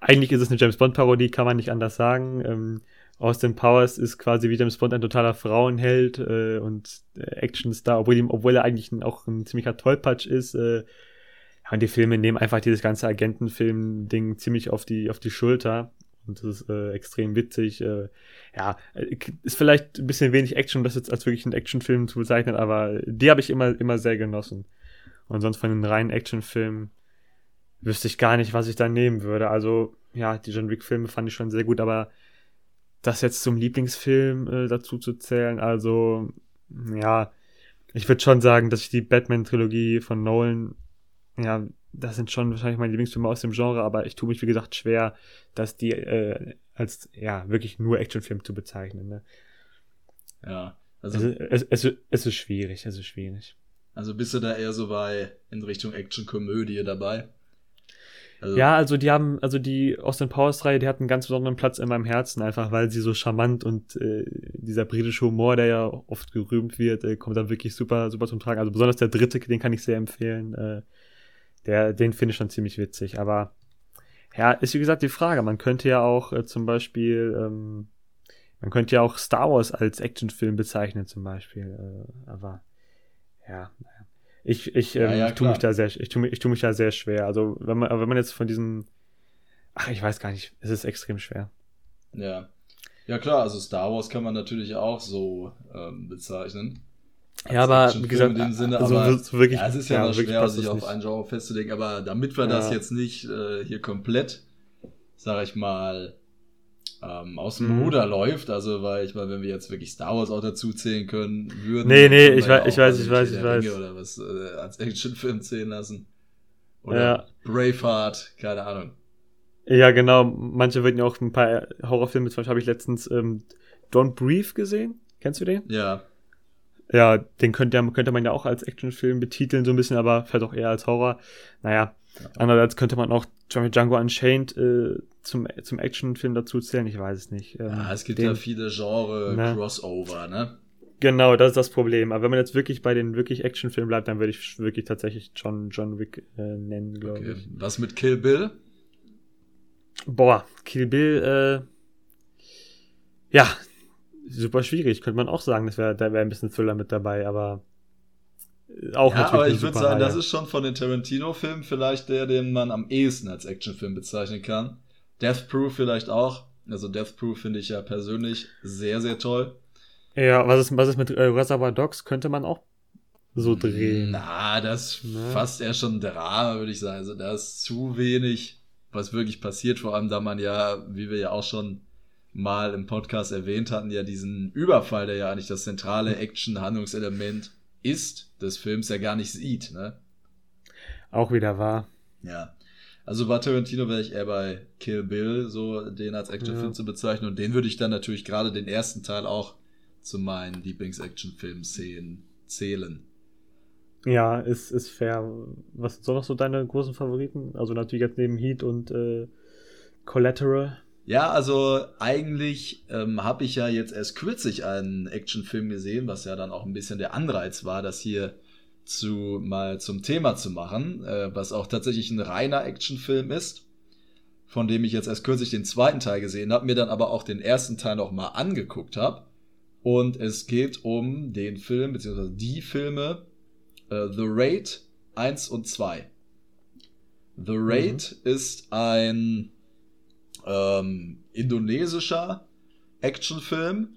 eigentlich ist es eine James Bond Parodie, kann man nicht anders sagen. Ähm, Austin Powers ist quasi wie James Bond ein totaler Frauenheld äh, und äh, Actionstar, obwohl, ihm, obwohl er eigentlich ein, auch ein ziemlicher Tollpatsch ist. Äh, und die Filme nehmen einfach dieses ganze Agentenfilm-Ding ziemlich auf die, auf die Schulter. Und das ist äh, extrem witzig. Äh, ja, äh, ist vielleicht ein bisschen wenig Action, um das jetzt als wirklich einen Actionfilm zu bezeichnen, aber die habe ich immer, immer sehr genossen. Und sonst von den reinen Actionfilmen wüsste ich gar nicht, was ich da nehmen würde. Also, ja, die John Wick-Filme fand ich schon sehr gut, aber das jetzt zum Lieblingsfilm äh, dazu zu zählen, also, ja, ich würde schon sagen, dass ich die Batman-Trilogie von Nolan, ja, das sind schon wahrscheinlich meine Lieblingsfilme aus dem Genre, aber ich tue mich, wie gesagt, schwer, dass die äh, als, ja, wirklich nur Actionfilm zu bezeichnen. Ne? Ja, also. Es, es, es, es ist schwierig, es ist schwierig. Also bist du da eher so bei in Richtung Action-Komödie dabei? Also ja, also die haben, also die Austin Powers Reihe, die hat einen ganz besonderen Platz in meinem Herzen, einfach weil sie so charmant und äh, dieser britische Humor, der ja oft gerühmt wird, äh, kommt da wirklich super, super zum Tragen. Also besonders der dritte, den kann ich sehr empfehlen. Äh, der, den finde ich schon ziemlich witzig. Aber ja, ist wie gesagt die Frage. Man könnte ja auch äh, zum Beispiel, ähm, man könnte ja auch Star Wars als Actionfilm bezeichnen, zum Beispiel. Äh, aber ja, ich, ich, ja, ähm, ja, tue mich da sehr, ich tue ich tue mich da sehr schwer. Also wenn man, wenn man jetzt von diesen, ach, ich weiß gar nicht, es ist extrem schwer. Ja, ja klar. Also Star Wars kann man natürlich auch so ähm, bezeichnen. Ja, aber wie gesagt, in dem Sinne, also aber, wirklich, ja, es ist ja, ja schwer, sich auf ein Genre festzulegen. Aber damit wir ja. das jetzt nicht äh, hier komplett, sag ich mal, ähm, aus dem mhm. Ruder läuft. Also, weil ich meine, wenn wir jetzt wirklich Star Wars auch dazu zählen können würden. Nee, nee, ich, weiß, ich weiß, ich weiß, ich weiß. Oder was äh, als Actionfilm zählen lassen. Oder ja. Braveheart, keine Ahnung. Ja, genau. Manche würden ja auch ein paar Horrorfilme, zum Beispiel habe ich letztens ähm, Don't Breathe gesehen. Kennst du den? Ja. Ja, den könnte, könnte man ja auch als Actionfilm betiteln, so ein bisschen, aber vielleicht auch eher als Horror. Naja, ja. andererseits könnte man auch Django Unchained äh, zum, zum Actionfilm dazu zählen, ich weiß es nicht. Ähm, ja, es gibt den, ja viele Genre-Crossover, ne? ne? Genau, das ist das Problem. Aber wenn man jetzt wirklich bei den wirklich Actionfilmen bleibt, dann würde ich wirklich tatsächlich John, John Wick äh, nennen, glaube okay. ich. Was mit Kill Bill? Boah, Kill Bill, äh, ja, super schwierig. Könnte man auch sagen, das wär, da wäre ein bisschen Thriller mit dabei, aber auch ja, aber ich würde sagen, Reihe. das ist schon von den Tarantino-Filmen vielleicht der, den man am ehesten als Actionfilm bezeichnen kann. Death Proof vielleicht auch. Also Death Proof finde ich ja persönlich sehr, sehr toll. Ja, was ist, was ist mit äh, Reservoir Dogs? Könnte man auch so drehen. Na, das ne? fast eher schon Drama, würde ich sagen. Also da ist zu wenig, was wirklich passiert. Vor allem, da man ja, wie wir ja auch schon mal im Podcast erwähnt hatten, ja diesen Überfall, der ja eigentlich das zentrale Action-Handlungselement ist, des Films ja gar nicht sieht. Ne? Auch wieder wahr. Ja. Also bei Tarantino wäre ich eher bei Kill Bill, so den als Actionfilm ja. zu bezeichnen. Und den würde ich dann natürlich gerade den ersten Teil auch zu meinen Lieblings-Actionfilm-Szenen zählen. Ja, ist, ist fair. Was sind so noch so deine großen Favoriten? Also natürlich jetzt neben Heat und äh, Collateral. Ja, also eigentlich ähm, habe ich ja jetzt erst kürzlich einen Actionfilm gesehen, was ja dann auch ein bisschen der Anreiz war, das hier zu mal zum Thema zu machen, äh, was auch tatsächlich ein reiner Actionfilm ist, von dem ich jetzt erst kürzlich den zweiten Teil gesehen habe, mir dann aber auch den ersten Teil noch mal angeguckt habe. Und es geht um den Film, beziehungsweise die Filme äh, The Raid 1 und 2. The Raid mhm. ist ein ähm, indonesischer Actionfilm,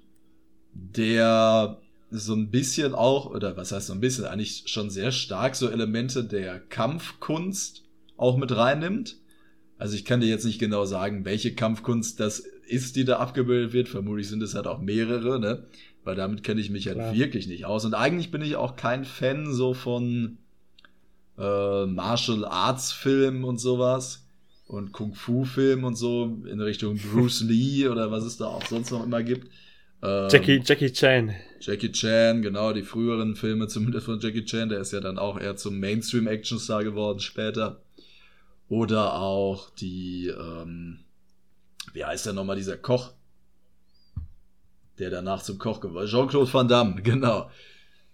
der so ein bisschen auch, oder was heißt so ein bisschen, eigentlich schon sehr stark so Elemente der Kampfkunst auch mit reinnimmt. Also ich kann dir jetzt nicht genau sagen, welche Kampfkunst das ist, die da abgebildet wird. Vermutlich sind es halt auch mehrere, ne? Weil damit kenne ich mich halt Klar. wirklich nicht aus. Und eigentlich bin ich auch kein Fan so von äh, Martial Arts Filmen und sowas und Kung Fu Filmen und so in Richtung Bruce Lee oder was es da auch sonst noch immer gibt. Ähm, Jackie, Jackie Chan. Jackie Chan, genau, die früheren Filme zumindest von Jackie Chan, der ist ja dann auch eher zum Mainstream-Action-Star geworden später. Oder auch die, ähm, wie heißt der nochmal, dieser Koch, der danach zum Koch geworden ist. Jean-Claude Van Damme, genau.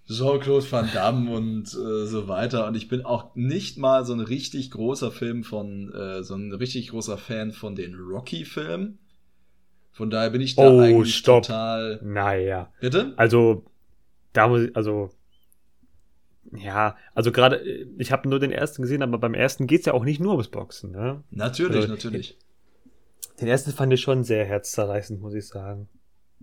Jean-Claude Van Damme und äh, so weiter. Und ich bin auch nicht mal so ein richtig großer Film von, äh, so ein richtig großer Fan von den Rocky-Filmen. Von daher bin ich da oh, eigentlich stopp. total. Naja. Bitte? Also, da muss ich, also. Ja, also gerade, ich habe nur den ersten gesehen, aber beim ersten geht's ja auch nicht nur ums Boxen, ne? Natürlich, also, natürlich. Den ersten fand ich schon sehr herzzerreißend, muss ich sagen.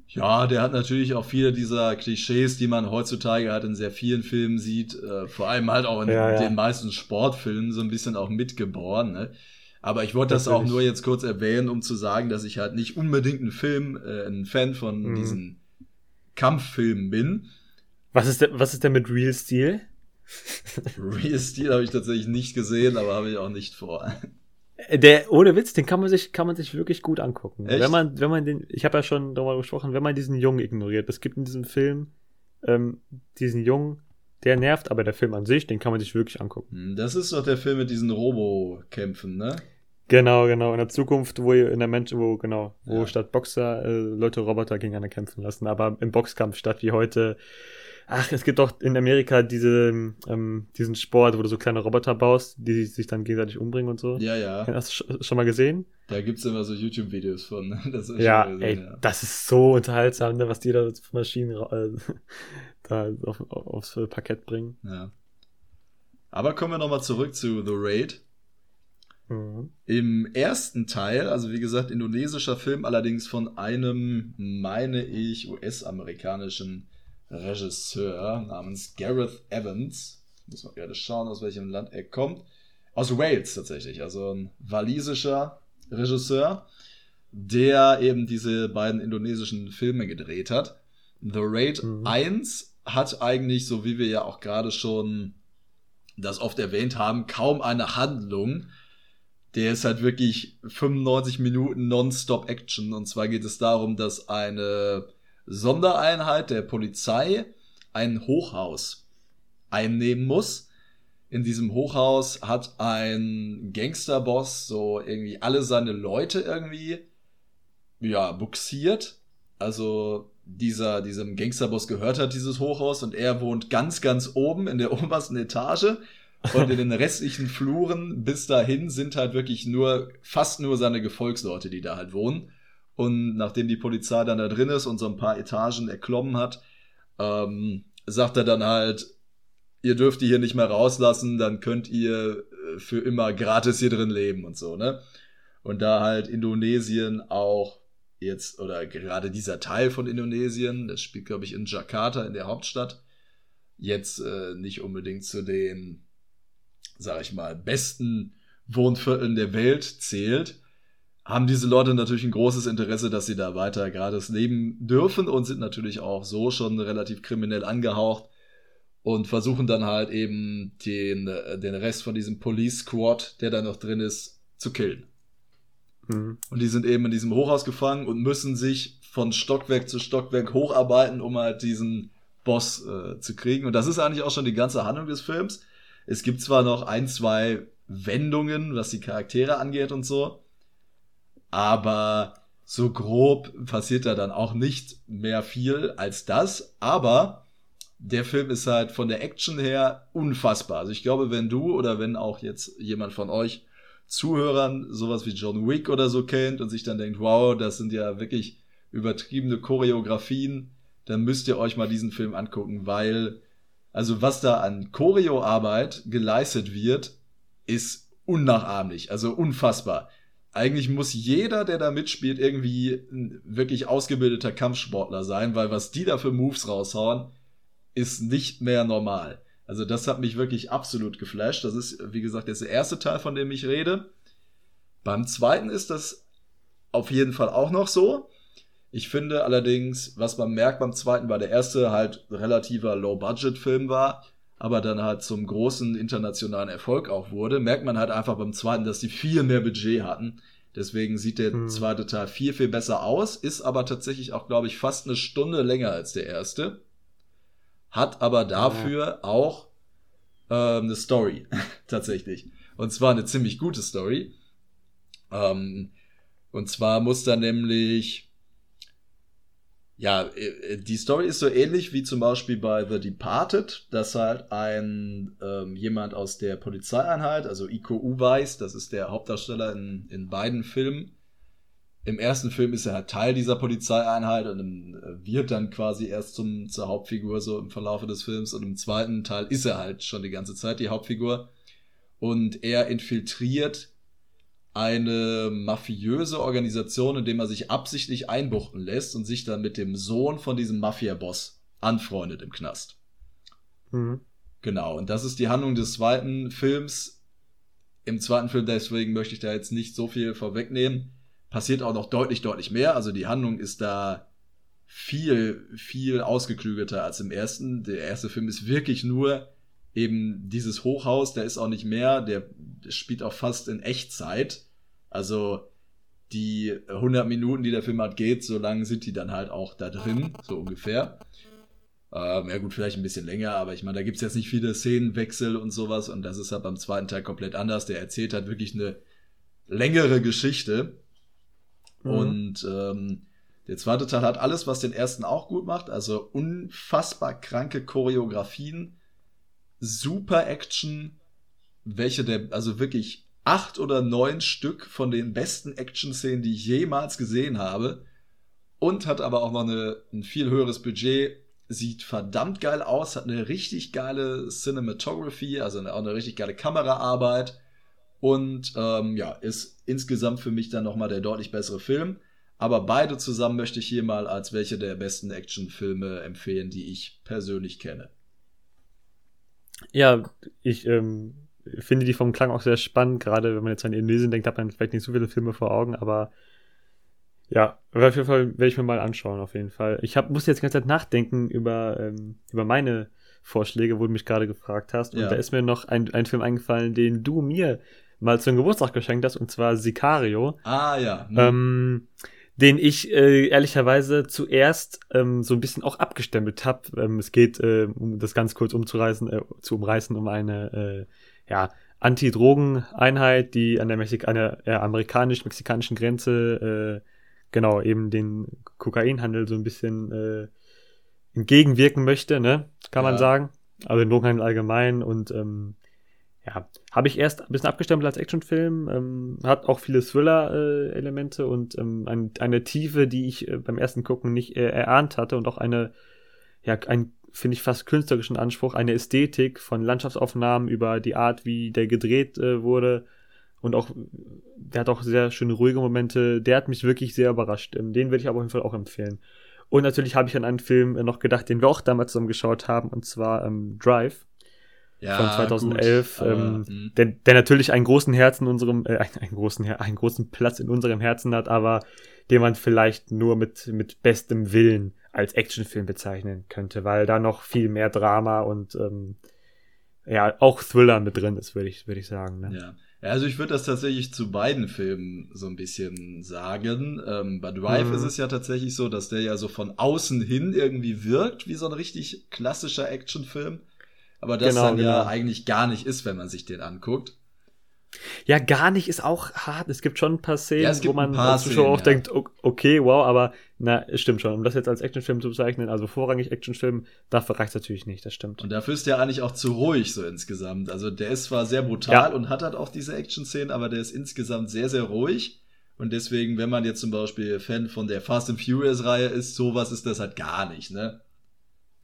Ja, der hat natürlich auch viele dieser Klischees, die man heutzutage halt in sehr vielen Filmen sieht, äh, vor allem halt auch in ja, ja. den meisten Sportfilmen so ein bisschen auch mitgeboren. Ne? Aber ich wollte das auch nur jetzt kurz erwähnen, um zu sagen, dass ich halt nicht unbedingt ein Film, äh, ein Fan von mhm. diesen Kampffilmen bin. Was ist, der, was ist denn mit Real Steel? Real Steel habe ich tatsächlich nicht gesehen, aber habe ich auch nicht vor. Der, ohne Witz, den kann man sich, kann man sich wirklich gut angucken. Echt? Wenn man, wenn man den, ich habe ja schon darüber gesprochen, wenn man diesen Jungen ignoriert, es gibt in diesem Film ähm, diesen Jungen, der nervt, aber der Film an sich, den kann man sich wirklich angucken. Hm, das ist doch der Film mit diesen Robo-Kämpfen, ne? Genau, genau. In der Zukunft, wo in der Mensch, wo, genau, wo ja. statt Boxer äh, Leute Roboter gegeneinander kämpfen lassen, aber im Boxkampf statt wie heute Ach, es gibt doch in Amerika diese, ähm, diesen Sport, wo du so kleine Roboter baust, die sich dann gegenseitig umbringen und so. Ja, ja. Hast du schon mal gesehen? Da gibt es immer so YouTube-Videos von. ja, gesehen, ey, ja. das ist so unterhaltsam, ne, was die da für Maschinen äh, da auf, aufs Parkett bringen. Ja. Aber kommen wir nochmal zurück zu The Raid. Mhm. Im ersten Teil, also wie gesagt, indonesischer Film, allerdings von einem, meine ich, US-amerikanischen Regisseur namens Gareth Evans. Muss man gerade schauen, aus welchem Land er kommt. Aus Wales tatsächlich, also ein walisischer Regisseur, der eben diese beiden indonesischen Filme gedreht hat. The Raid mhm. 1 hat eigentlich, so wie wir ja auch gerade schon das oft erwähnt haben, kaum eine Handlung. Der ist halt wirklich 95 Minuten Non-Stop Action. Und zwar geht es darum, dass eine Sondereinheit der Polizei ein Hochhaus einnehmen muss. In diesem Hochhaus hat ein Gangsterboss so irgendwie alle seine Leute irgendwie ja buxiert. Also dieser diesem Gangsterboss gehört hat dieses Hochhaus und er wohnt ganz ganz oben in der obersten Etage und in den restlichen Fluren bis dahin sind halt wirklich nur fast nur seine Gefolgsleute, die da halt wohnen. Und nachdem die Polizei dann da drin ist und so ein paar Etagen erklommen hat, ähm, sagt er dann halt, ihr dürft die hier nicht mehr rauslassen, dann könnt ihr äh, für immer gratis hier drin leben und so, ne? Und da halt Indonesien auch jetzt, oder gerade dieser Teil von Indonesien, das spielt, glaube ich, in Jakarta, in der Hauptstadt, jetzt äh, nicht unbedingt zu den, sag ich mal, besten Wohnvierteln der Welt zählt, haben diese Leute natürlich ein großes Interesse, dass sie da weiter gratis leben dürfen und sind natürlich auch so schon relativ kriminell angehaucht und versuchen dann halt eben den, den Rest von diesem Police Squad, der da noch drin ist, zu killen. Mhm. Und die sind eben in diesem Hochhaus gefangen und müssen sich von Stockwerk zu Stockwerk hocharbeiten, um halt diesen Boss äh, zu kriegen. Und das ist eigentlich auch schon die ganze Handlung des Films. Es gibt zwar noch ein, zwei Wendungen, was die Charaktere angeht und so, aber so grob passiert da dann auch nicht mehr viel als das. Aber der Film ist halt von der Action her unfassbar. Also ich glaube, wenn du oder wenn auch jetzt jemand von euch Zuhörern sowas wie John Wick oder so kennt und sich dann denkt, wow, das sind ja wirklich übertriebene Choreografien, dann müsst ihr euch mal diesen Film angucken, weil also was da an Choreoarbeit geleistet wird, ist unnachahmlich, also unfassbar eigentlich muss jeder, der da mitspielt, irgendwie ein wirklich ausgebildeter Kampfsportler sein, weil was die da für Moves raushauen, ist nicht mehr normal. Also das hat mich wirklich absolut geflasht. Das ist, wie gesagt, jetzt der erste Teil, von dem ich rede. Beim zweiten ist das auf jeden Fall auch noch so. Ich finde allerdings, was man merkt beim zweiten, weil der erste halt relativer Low-Budget-Film war, aber dann halt zum großen internationalen Erfolg auch wurde, merkt man halt einfach beim zweiten, dass die viel mehr Budget hatten. Deswegen sieht der hm. zweite Teil viel, viel besser aus, ist aber tatsächlich auch, glaube ich, fast eine Stunde länger als der erste. Hat aber dafür ja. auch ähm, eine Story, tatsächlich. Und zwar eine ziemlich gute Story. Ähm, und zwar muss da nämlich ja, äh, die Story ist so ähnlich wie zum Beispiel bei The Departed, dass halt ein ähm, jemand aus der Polizeieinheit, also Iko Uweis, das ist der Hauptdarsteller in, in beiden Filmen. Im ersten Film ist er halt Teil dieser Polizeieinheit und äh, wird dann quasi erst zum, zur Hauptfigur so im Verlaufe des Films und im zweiten Teil ist er halt schon die ganze Zeit die Hauptfigur und er infiltriert eine mafiöse Organisation, in dem er sich absichtlich einbuchten lässt und sich dann mit dem Sohn von diesem Mafia-Boss anfreundet im Knast. Mhm. Genau, und das ist die Handlung des zweiten Films. Im zweiten Film, deswegen möchte ich da jetzt nicht so viel vorwegnehmen, passiert auch noch deutlich, deutlich mehr. Also die Handlung ist da viel, viel ausgeklügelter als im ersten. Der erste Film ist wirklich nur eben dieses Hochhaus, der ist auch nicht mehr, der spielt auch fast in Echtzeit. Also die 100 Minuten, die der Film hat, geht, so lange sind die dann halt auch da drin, so ungefähr. Ähm, ja gut, vielleicht ein bisschen länger, aber ich meine, da gibt es jetzt nicht viele Szenenwechsel und sowas und das ist halt beim zweiten Teil komplett anders. Der erzählt halt wirklich eine längere Geschichte. Mhm. Und ähm, der zweite Teil hat alles, was den ersten auch gut macht, also unfassbar kranke Choreografien, super Action, welche der, also wirklich acht oder neun Stück von den besten Action-Szenen, die ich jemals gesehen habe. Und hat aber auch noch eine, ein viel höheres Budget. Sieht verdammt geil aus, hat eine richtig geile Cinematography, also eine, auch eine richtig geile Kameraarbeit. Und ähm, ja, ist insgesamt für mich dann nochmal der deutlich bessere Film. Aber beide zusammen möchte ich hier mal als welche der besten Actionfilme empfehlen, die ich persönlich kenne. Ja, ich ähm, finde die vom Klang auch sehr spannend, gerade wenn man jetzt an Indonesien denkt, hat man vielleicht nicht so viele Filme vor Augen, aber ja, auf jeden Fall werde ich mir mal anschauen, auf jeden Fall. Ich hab, musste jetzt die ganze Zeit nachdenken über, ähm, über meine Vorschläge, wo du mich gerade gefragt hast. Und ja. da ist mir noch ein, ein Film eingefallen, den du mir mal zum Geburtstag geschenkt hast, und zwar Sicario. Ah, ja. Hm. Ähm, den ich äh, ehrlicherweise zuerst ähm, so ein bisschen auch abgestempelt habe. Ähm, es geht, äh, um das ganz kurz umzureißen, äh, zu umreißen, um eine äh, ja, Anti-Drogen-Einheit, die an der, Mexik an der äh, amerikanisch-mexikanischen Grenze äh, genau eben den Kokainhandel so ein bisschen äh, entgegenwirken möchte, ne? Kann ja. man sagen. Also den Drogenhandel allgemein und ähm, ja, habe ich erst ein bisschen abgestempelt als Actionfilm, ähm, hat auch viele Thriller-Elemente äh, und ähm, ein, eine Tiefe, die ich äh, beim ersten Gucken nicht äh, erahnt hatte und auch eine, ja, ein, finde ich, fast künstlerischen Anspruch, eine Ästhetik von Landschaftsaufnahmen über die Art, wie der gedreht äh, wurde und auch, der hat auch sehr schöne ruhige Momente, der hat mich wirklich sehr überrascht. Ähm, den würde ich aber auf jeden Fall auch empfehlen. Und natürlich habe ich an einen Film äh, noch gedacht, den wir auch damals zusammen geschaut haben, und zwar ähm, Drive ja, von 2011, gut, ähm, hm. der, der natürlich einen großen Herzen in unserem, äh, einen, großen, einen großen Platz in unserem Herzen hat, aber den man vielleicht nur mit, mit bestem Willen als Actionfilm bezeichnen könnte, weil da noch viel mehr Drama und ähm, ja, auch Thriller mit drin ist, würde ich, würde ich sagen. Ne? Ja. Also ich würde das tatsächlich zu beiden Filmen so ein bisschen sagen. Ähm, bei Drive mhm. ist es ja tatsächlich so, dass der ja so von außen hin irgendwie wirkt wie so ein richtig klassischer Actionfilm aber das genau, dann ja genau. eigentlich gar nicht ist, wenn man sich den anguckt. Ja, gar nicht ist auch hart. Es gibt schon ein paar Szenen, ja, wo man als Zuschauer auch ja. denkt, okay, wow, aber na, stimmt schon. Um das jetzt als Actionfilm zu bezeichnen, also vorrangig Actionfilm, dafür reicht es natürlich nicht, das stimmt. Und dafür ist der eigentlich auch zu ruhig so insgesamt. Also der ist zwar sehr brutal ja. und hat halt auch diese Action-Szenen, aber der ist insgesamt sehr, sehr ruhig. Und deswegen, wenn man jetzt zum Beispiel Fan von der Fast and Furious-Reihe ist, sowas ist das halt gar nicht, ne?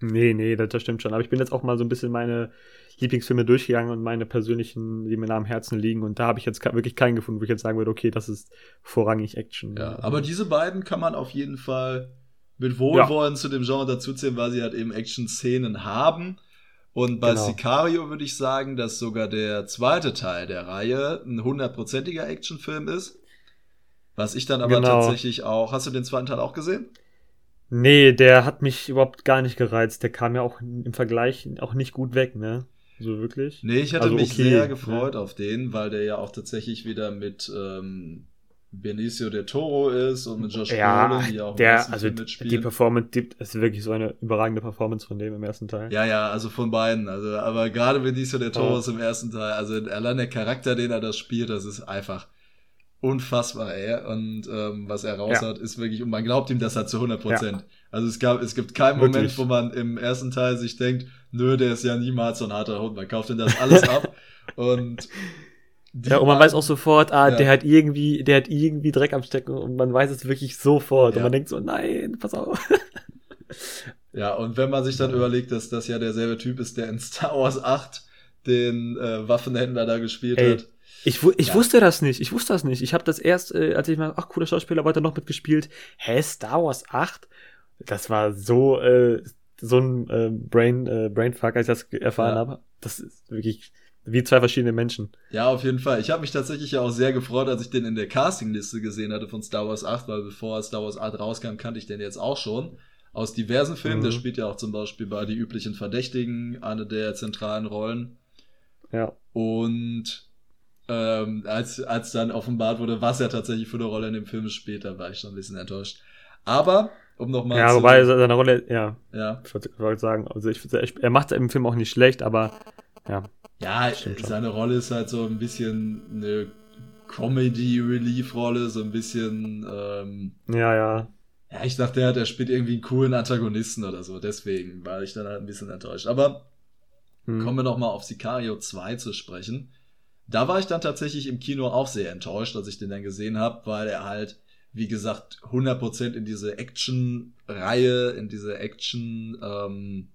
Nee, nee, das, das stimmt schon. Aber ich bin jetzt auch mal so ein bisschen meine Lieblingsfilme durchgegangen und meine persönlichen, die mir nah am Herzen liegen. Und da habe ich jetzt wirklich keinen gefunden, wo ich jetzt sagen würde, okay, das ist vorrangig Action. Ja, aber diese beiden kann man auf jeden Fall mit Wohlwollen ja. zu dem Genre dazuzählen, weil sie halt eben Action-Szenen haben. Und bei genau. Sicario würde ich sagen, dass sogar der zweite Teil der Reihe ein hundertprozentiger Actionfilm ist. Was ich dann aber genau. tatsächlich auch. Hast du den zweiten Teil auch gesehen? Nee, der hat mich überhaupt gar nicht gereizt. Der kam ja auch im Vergleich auch nicht gut weg, ne? So wirklich. Nee, ich hatte also mich okay, sehr gefreut ja. auf den, weil der ja auch tatsächlich wieder mit ähm, Benicio del Toro ist und mit Josh ja, Brolin, die auch der, also mitspielen. die Performance, die, ist wirklich so eine überragende Performance von dem im ersten Teil. Ja, ja, also von beiden. Also, aber gerade Benicio del Toro oh. ist im ersten Teil, also allein der Charakter, den er da spielt, das ist einfach unfassbar, ey. Und ähm, was er raus ja. hat, ist wirklich, und man glaubt ihm das halt zu 100 Prozent. Ja. Also es gab, es gibt keinen wirklich? Moment, wo man im ersten Teil sich denkt, nö, der ist ja niemals so ein harter Hund. Man kauft ihm das alles ab. und ja, und man weiß auch sofort, ah, ja. der hat irgendwie, der hat irgendwie Dreck am Stecken und man weiß es wirklich sofort. Ja. Und man denkt so, nein, pass auf. Ja, und wenn man sich dann überlegt, dass das ja derselbe Typ ist, der in Star Wars 8 den äh, Waffenhändler da gespielt Ey, hat. Ich, ich ja. wusste das nicht. Ich wusste das nicht. Ich habe das erst, äh, als ich mal, ach, cooler Schauspieler, weiter noch mitgespielt. Hä, Star Wars 8? Das war so, äh, so ein äh, Brain, äh, Brainfuck, als ich das erfahren ja. habe. Das ist wirklich wie zwei verschiedene Menschen. Ja, auf jeden Fall. Ich habe mich tatsächlich ja auch sehr gefreut, als ich den in der Castingliste gesehen hatte von Star Wars 8, weil bevor Star Wars 8 rauskam, kannte ich den jetzt auch schon. Aus diversen Filmen. Mhm. Der spielt ja auch zum Beispiel bei Die üblichen Verdächtigen eine der zentralen Rollen. Ja. Und ähm, als, als dann offenbart wurde, was er tatsächlich für eine Rolle in dem Film spielt, da war ich schon ein bisschen enttäuscht. Aber, um nochmal Ja, wobei seine Rolle, ja. Ja. Ich wollte sagen, also ich, er macht es im Film auch nicht schlecht, aber ja. Ja, seine Rolle ist halt so ein bisschen eine Comedy-Relief-Rolle, so ein bisschen. Ähm, ja, ja. Ja, ich dachte, er, er spielt irgendwie einen coolen Antagonisten oder so, deswegen war ich dann halt ein bisschen enttäuscht. Aber hm. kommen wir nochmal auf Sicario 2 zu sprechen. Da war ich dann tatsächlich im Kino auch sehr enttäuscht, als ich den dann gesehen habe, weil er halt, wie gesagt, 100% in diese Action-Reihe, in diese Action, ähm,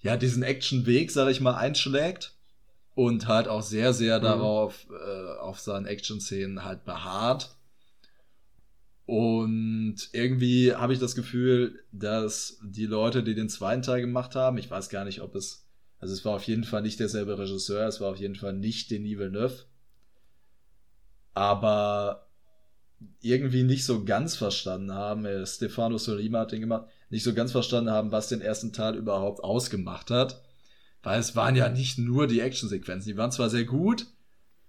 ja, diesen Action-Weg, sag ich mal, einschlägt und halt auch sehr, sehr mhm. darauf, äh, auf seinen Action-Szenen halt beharrt. Und irgendwie habe ich das Gefühl, dass die Leute, die den zweiten Teil gemacht haben, ich weiß gar nicht, ob es also es war auf jeden Fall nicht derselbe Regisseur, es war auf jeden Fall nicht Denis Villeneuve. Aber irgendwie nicht so ganz verstanden haben, äh, Stefano Solima hat den gemacht, nicht so ganz verstanden haben, was den ersten Teil überhaupt ausgemacht hat. Weil es waren ja nicht nur die Actionsequenzen, die waren zwar sehr gut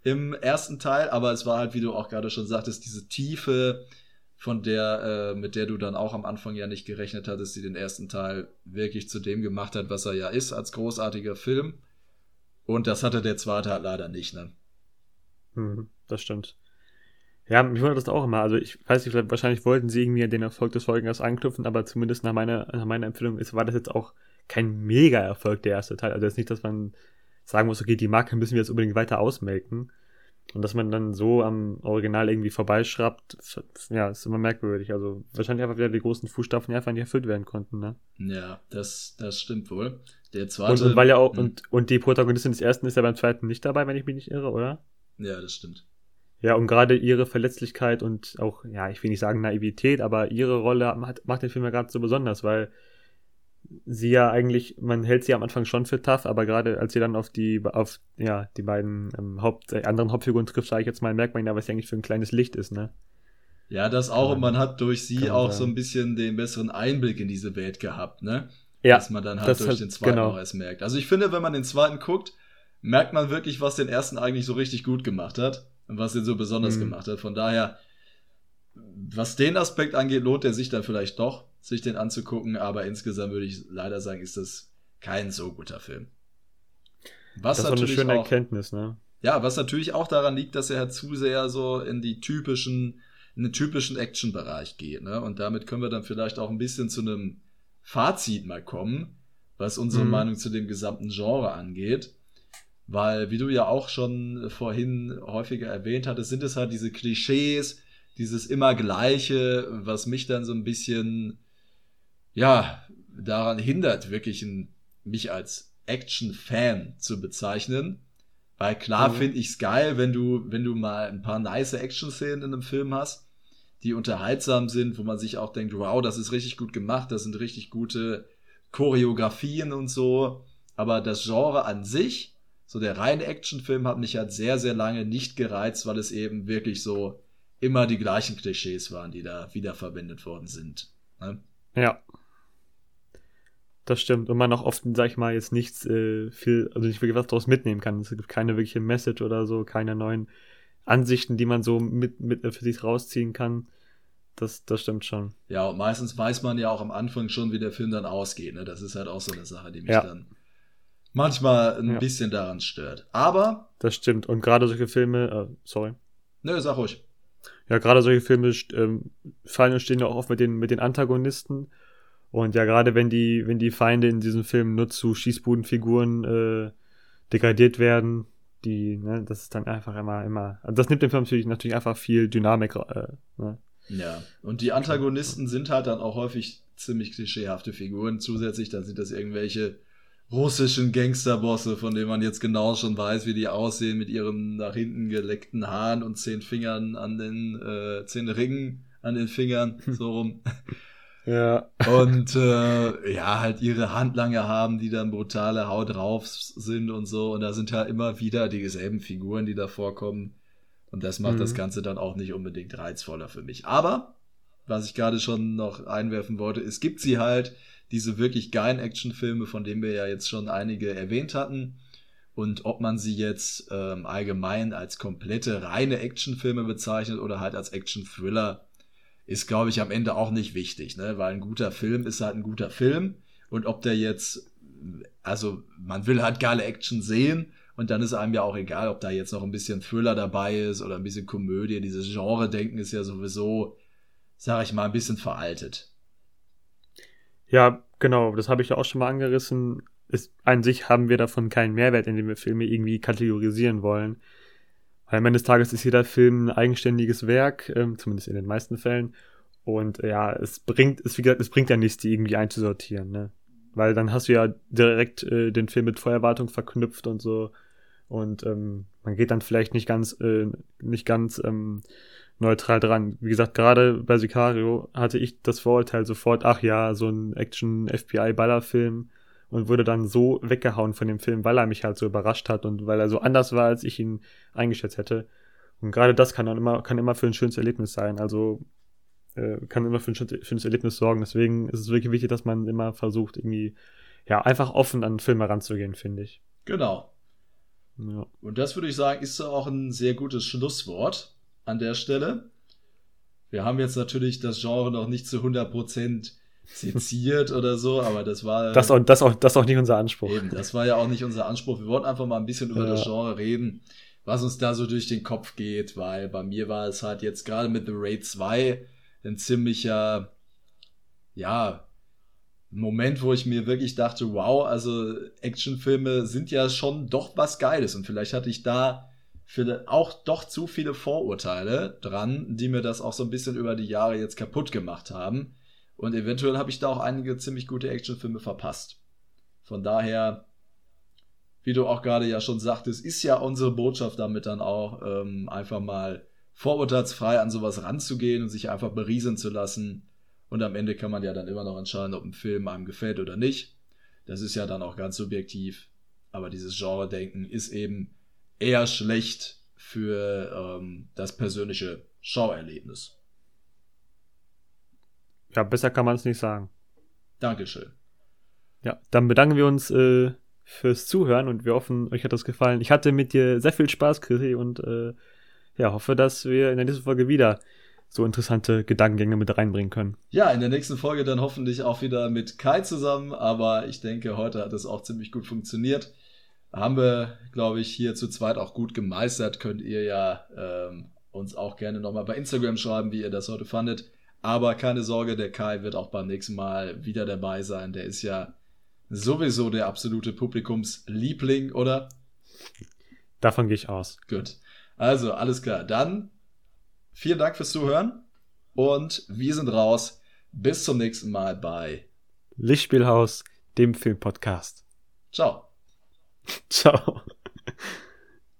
im ersten Teil, aber es war halt, wie du auch gerade schon sagtest, diese tiefe, von der, äh, mit der du dann auch am Anfang ja nicht gerechnet hattest, die den ersten Teil wirklich zu dem gemacht hat, was er ja ist, als großartiger Film. Und das hatte der zweite halt leider nicht, ne? Hm, das stimmt. Ja, mich wundert das auch immer. Also ich weiß nicht, wahrscheinlich wollten sie irgendwie den Erfolg des Folgers anknüpfen, aber zumindest nach meiner, nach meiner Empfehlung ist, war das jetzt auch kein Mega-Erfolg, der erste Teil. Also jetzt nicht, dass man sagen muss, okay, die Marke müssen wir jetzt unbedingt weiter ausmelken. Und dass man dann so am Original irgendwie vorbeischraubt, ja, ist immer merkwürdig. Also wahrscheinlich einfach wieder die großen Fußstapfen, die einfach nicht erfüllt werden konnten, ne? Ja, das, das stimmt wohl. Der zweite. Und, und weil ja auch, hm. und, und die Protagonistin des ersten ist ja beim zweiten nicht dabei, wenn ich mich nicht irre, oder? Ja, das stimmt. Ja, und gerade ihre Verletzlichkeit und auch, ja, ich will nicht sagen Naivität, aber ihre Rolle macht, macht den Film ja gerade so besonders, weil sie ja eigentlich, man hält sie am Anfang schon für tough, aber gerade als sie dann auf die, auf, ja, die beiden ähm, Haupt, äh, anderen Hauptfiguren trifft, sage ich jetzt mal, merkt man ja, was sie eigentlich für ein kleines Licht ist, ne? Ja, das auch, und man hat durch sie auch sagen. so ein bisschen den besseren Einblick in diese Welt gehabt, ne? Ja. Was man dann halt durch hat, den zweiten genau. auch erst merkt. Also ich finde, wenn man den zweiten guckt, merkt man wirklich, was den ersten eigentlich so richtig gut gemacht hat und was den so besonders mhm. gemacht hat. Von daher, was den Aspekt angeht, lohnt er sich dann vielleicht doch sich den anzugucken, aber insgesamt würde ich leider sagen, ist das kein so guter Film. Was das ist eine schöne auch, Erkenntnis, ne? Ja, was natürlich auch daran liegt, dass er halt zu sehr so in die typischen, in den typischen Action-Bereich geht, ne? Und damit können wir dann vielleicht auch ein bisschen zu einem Fazit mal kommen, was unsere mhm. Meinung zu dem gesamten Genre angeht. Weil, wie du ja auch schon vorhin häufiger erwähnt hattest, sind es halt diese Klischees, dieses immer Gleiche, was mich dann so ein bisschen ja, daran hindert, wirklich ein, mich als Action-Fan zu bezeichnen. Weil klar mhm. finde ich es geil, wenn du, wenn du mal ein paar nice Action-Szenen in einem Film hast, die unterhaltsam sind, wo man sich auch denkt, wow, das ist richtig gut gemacht, das sind richtig gute Choreografien und so. Aber das Genre an sich, so der reine Actionfilm, hat mich halt sehr, sehr lange nicht gereizt, weil es eben wirklich so immer die gleichen Klischees waren, die da wiederverwendet worden sind. Ne? Ja. Das stimmt. Und man auch oft, sag ich mal, jetzt nichts äh, viel, also nicht wirklich was daraus mitnehmen kann. Es gibt keine wirkliche Message oder so, keine neuen Ansichten, die man so mit, mit für sich rausziehen kann. Das, das stimmt schon. Ja, und meistens weiß man ja auch am Anfang schon, wie der Film dann ausgeht. Ne? Das ist halt auch so eine Sache, die mich ja. dann manchmal ein ja. bisschen daran stört. Aber. Das stimmt. Und gerade solche Filme, äh, sorry. Nö, sag ruhig. Ja, gerade solche Filme ähm, fallen und stehen ja auch oft mit den, mit den Antagonisten. Und ja, gerade wenn die, wenn die Feinde in diesem Film nur zu Schießbudenfiguren äh, degradiert werden, die, ne, das ist dann einfach immer, immer. Also das nimmt dem Film natürlich, natürlich einfach viel Dynamik. Äh, ne? Ja, und die Antagonisten sind halt dann auch häufig ziemlich klischeehafte Figuren. Zusätzlich, dann sind das irgendwelche russischen Gangsterbosse, von denen man jetzt genau schon weiß, wie die aussehen mit ihren nach hinten geleckten Haaren und zehn Fingern an den, äh, zehn Ringen an den Fingern, so rum. Ja. Und äh, ja, halt ihre Handlange haben, die dann brutale Haut drauf sind und so. Und da sind ja immer wieder dieselben Figuren, die da vorkommen. Und das macht mhm. das Ganze dann auch nicht unbedingt reizvoller für mich. Aber, was ich gerade schon noch einwerfen wollte, es gibt sie halt, diese wirklich geilen Actionfilme, von denen wir ja jetzt schon einige erwähnt hatten. Und ob man sie jetzt ähm, allgemein als komplette reine Actionfilme bezeichnet oder halt als Action-Thriller, ist, glaube ich, am Ende auch nicht wichtig, ne? Weil ein guter Film ist halt ein guter Film. Und ob der jetzt, also man will halt geile Action sehen und dann ist einem ja auch egal, ob da jetzt noch ein bisschen Thriller dabei ist oder ein bisschen Komödie. Dieses Genre-Denken ist ja sowieso, sag ich mal, ein bisschen veraltet. Ja, genau, das habe ich ja auch schon mal angerissen. Ist, an sich haben wir davon keinen Mehrwert, indem wir Filme irgendwie kategorisieren wollen. Weil am Ende des Tages ist jeder Film ein eigenständiges Werk, ähm, zumindest in den meisten Fällen. Und äh, ja, es bringt, es, wie gesagt, es bringt ja nichts, die irgendwie einzusortieren, ne? Weil dann hast du ja direkt äh, den Film mit Vorerwartung verknüpft und so. Und ähm, man geht dann vielleicht nicht ganz, äh, nicht ganz ähm, neutral dran. Wie gesagt, gerade bei Sicario hatte ich das Vorurteil sofort, ach ja, so ein Action-FBI-Ballerfilm und wurde dann so weggehauen von dem Film, weil er mich halt so überrascht hat und weil er so anders war, als ich ihn eingeschätzt hätte. Und gerade das kann dann immer, kann immer für ein schönes Erlebnis sein. Also äh, kann immer für ein schönes Erlebnis sorgen. Deswegen ist es wirklich wichtig, dass man immer versucht, irgendwie, ja, einfach offen an Filme ranzugehen, finde ich. Genau. Ja. Und das würde ich sagen, ist auch ein sehr gutes Schlusswort an der Stelle. Wir haben jetzt natürlich das Genre noch nicht zu 100% seziert oder so, aber das war. Das auch, das, auch, das auch nicht unser Anspruch. Eben, das war ja auch nicht unser Anspruch. Wir wollten einfach mal ein bisschen über ja. das Genre reden, was uns da so durch den Kopf geht, weil bei mir war es halt jetzt gerade mit The Raid 2 ein ziemlicher, ja, Moment, wo ich mir wirklich dachte, wow, also Actionfilme sind ja schon doch was Geiles und vielleicht hatte ich da für auch doch zu viele Vorurteile dran, die mir das auch so ein bisschen über die Jahre jetzt kaputt gemacht haben. Und eventuell habe ich da auch einige ziemlich gute Actionfilme verpasst. Von daher, wie du auch gerade ja schon sagtest, ist ja unsere Botschaft damit dann auch, ähm, einfach mal vorurteilsfrei an sowas ranzugehen und sich einfach berieseln zu lassen. Und am Ende kann man ja dann immer noch entscheiden, ob ein Film einem gefällt oder nicht. Das ist ja dann auch ganz subjektiv. Aber dieses Genre-Denken ist eben eher schlecht für ähm, das persönliche Schauerlebnis. Ja, besser kann man es nicht sagen. Dankeschön. Ja, dann bedanken wir uns äh, fürs Zuhören und wir hoffen, euch hat das gefallen. Ich hatte mit dir sehr viel Spaß, Chrissy, und äh, ja, hoffe, dass wir in der nächsten Folge wieder so interessante Gedankengänge mit reinbringen können. Ja, in der nächsten Folge dann hoffentlich auch wieder mit Kai zusammen, aber ich denke, heute hat es auch ziemlich gut funktioniert. Haben wir, glaube ich, hier zu zweit auch gut gemeistert. Könnt ihr ja ähm, uns auch gerne nochmal bei Instagram schreiben, wie ihr das heute fandet. Aber keine Sorge, der Kai wird auch beim nächsten Mal wieder dabei sein. Der ist ja sowieso der absolute Publikumsliebling, oder? Davon gehe ich aus. Gut. Also, alles klar. Dann vielen Dank fürs Zuhören und wir sind raus. Bis zum nächsten Mal bei Lichtspielhaus, dem Filmpodcast. Ciao. Ciao.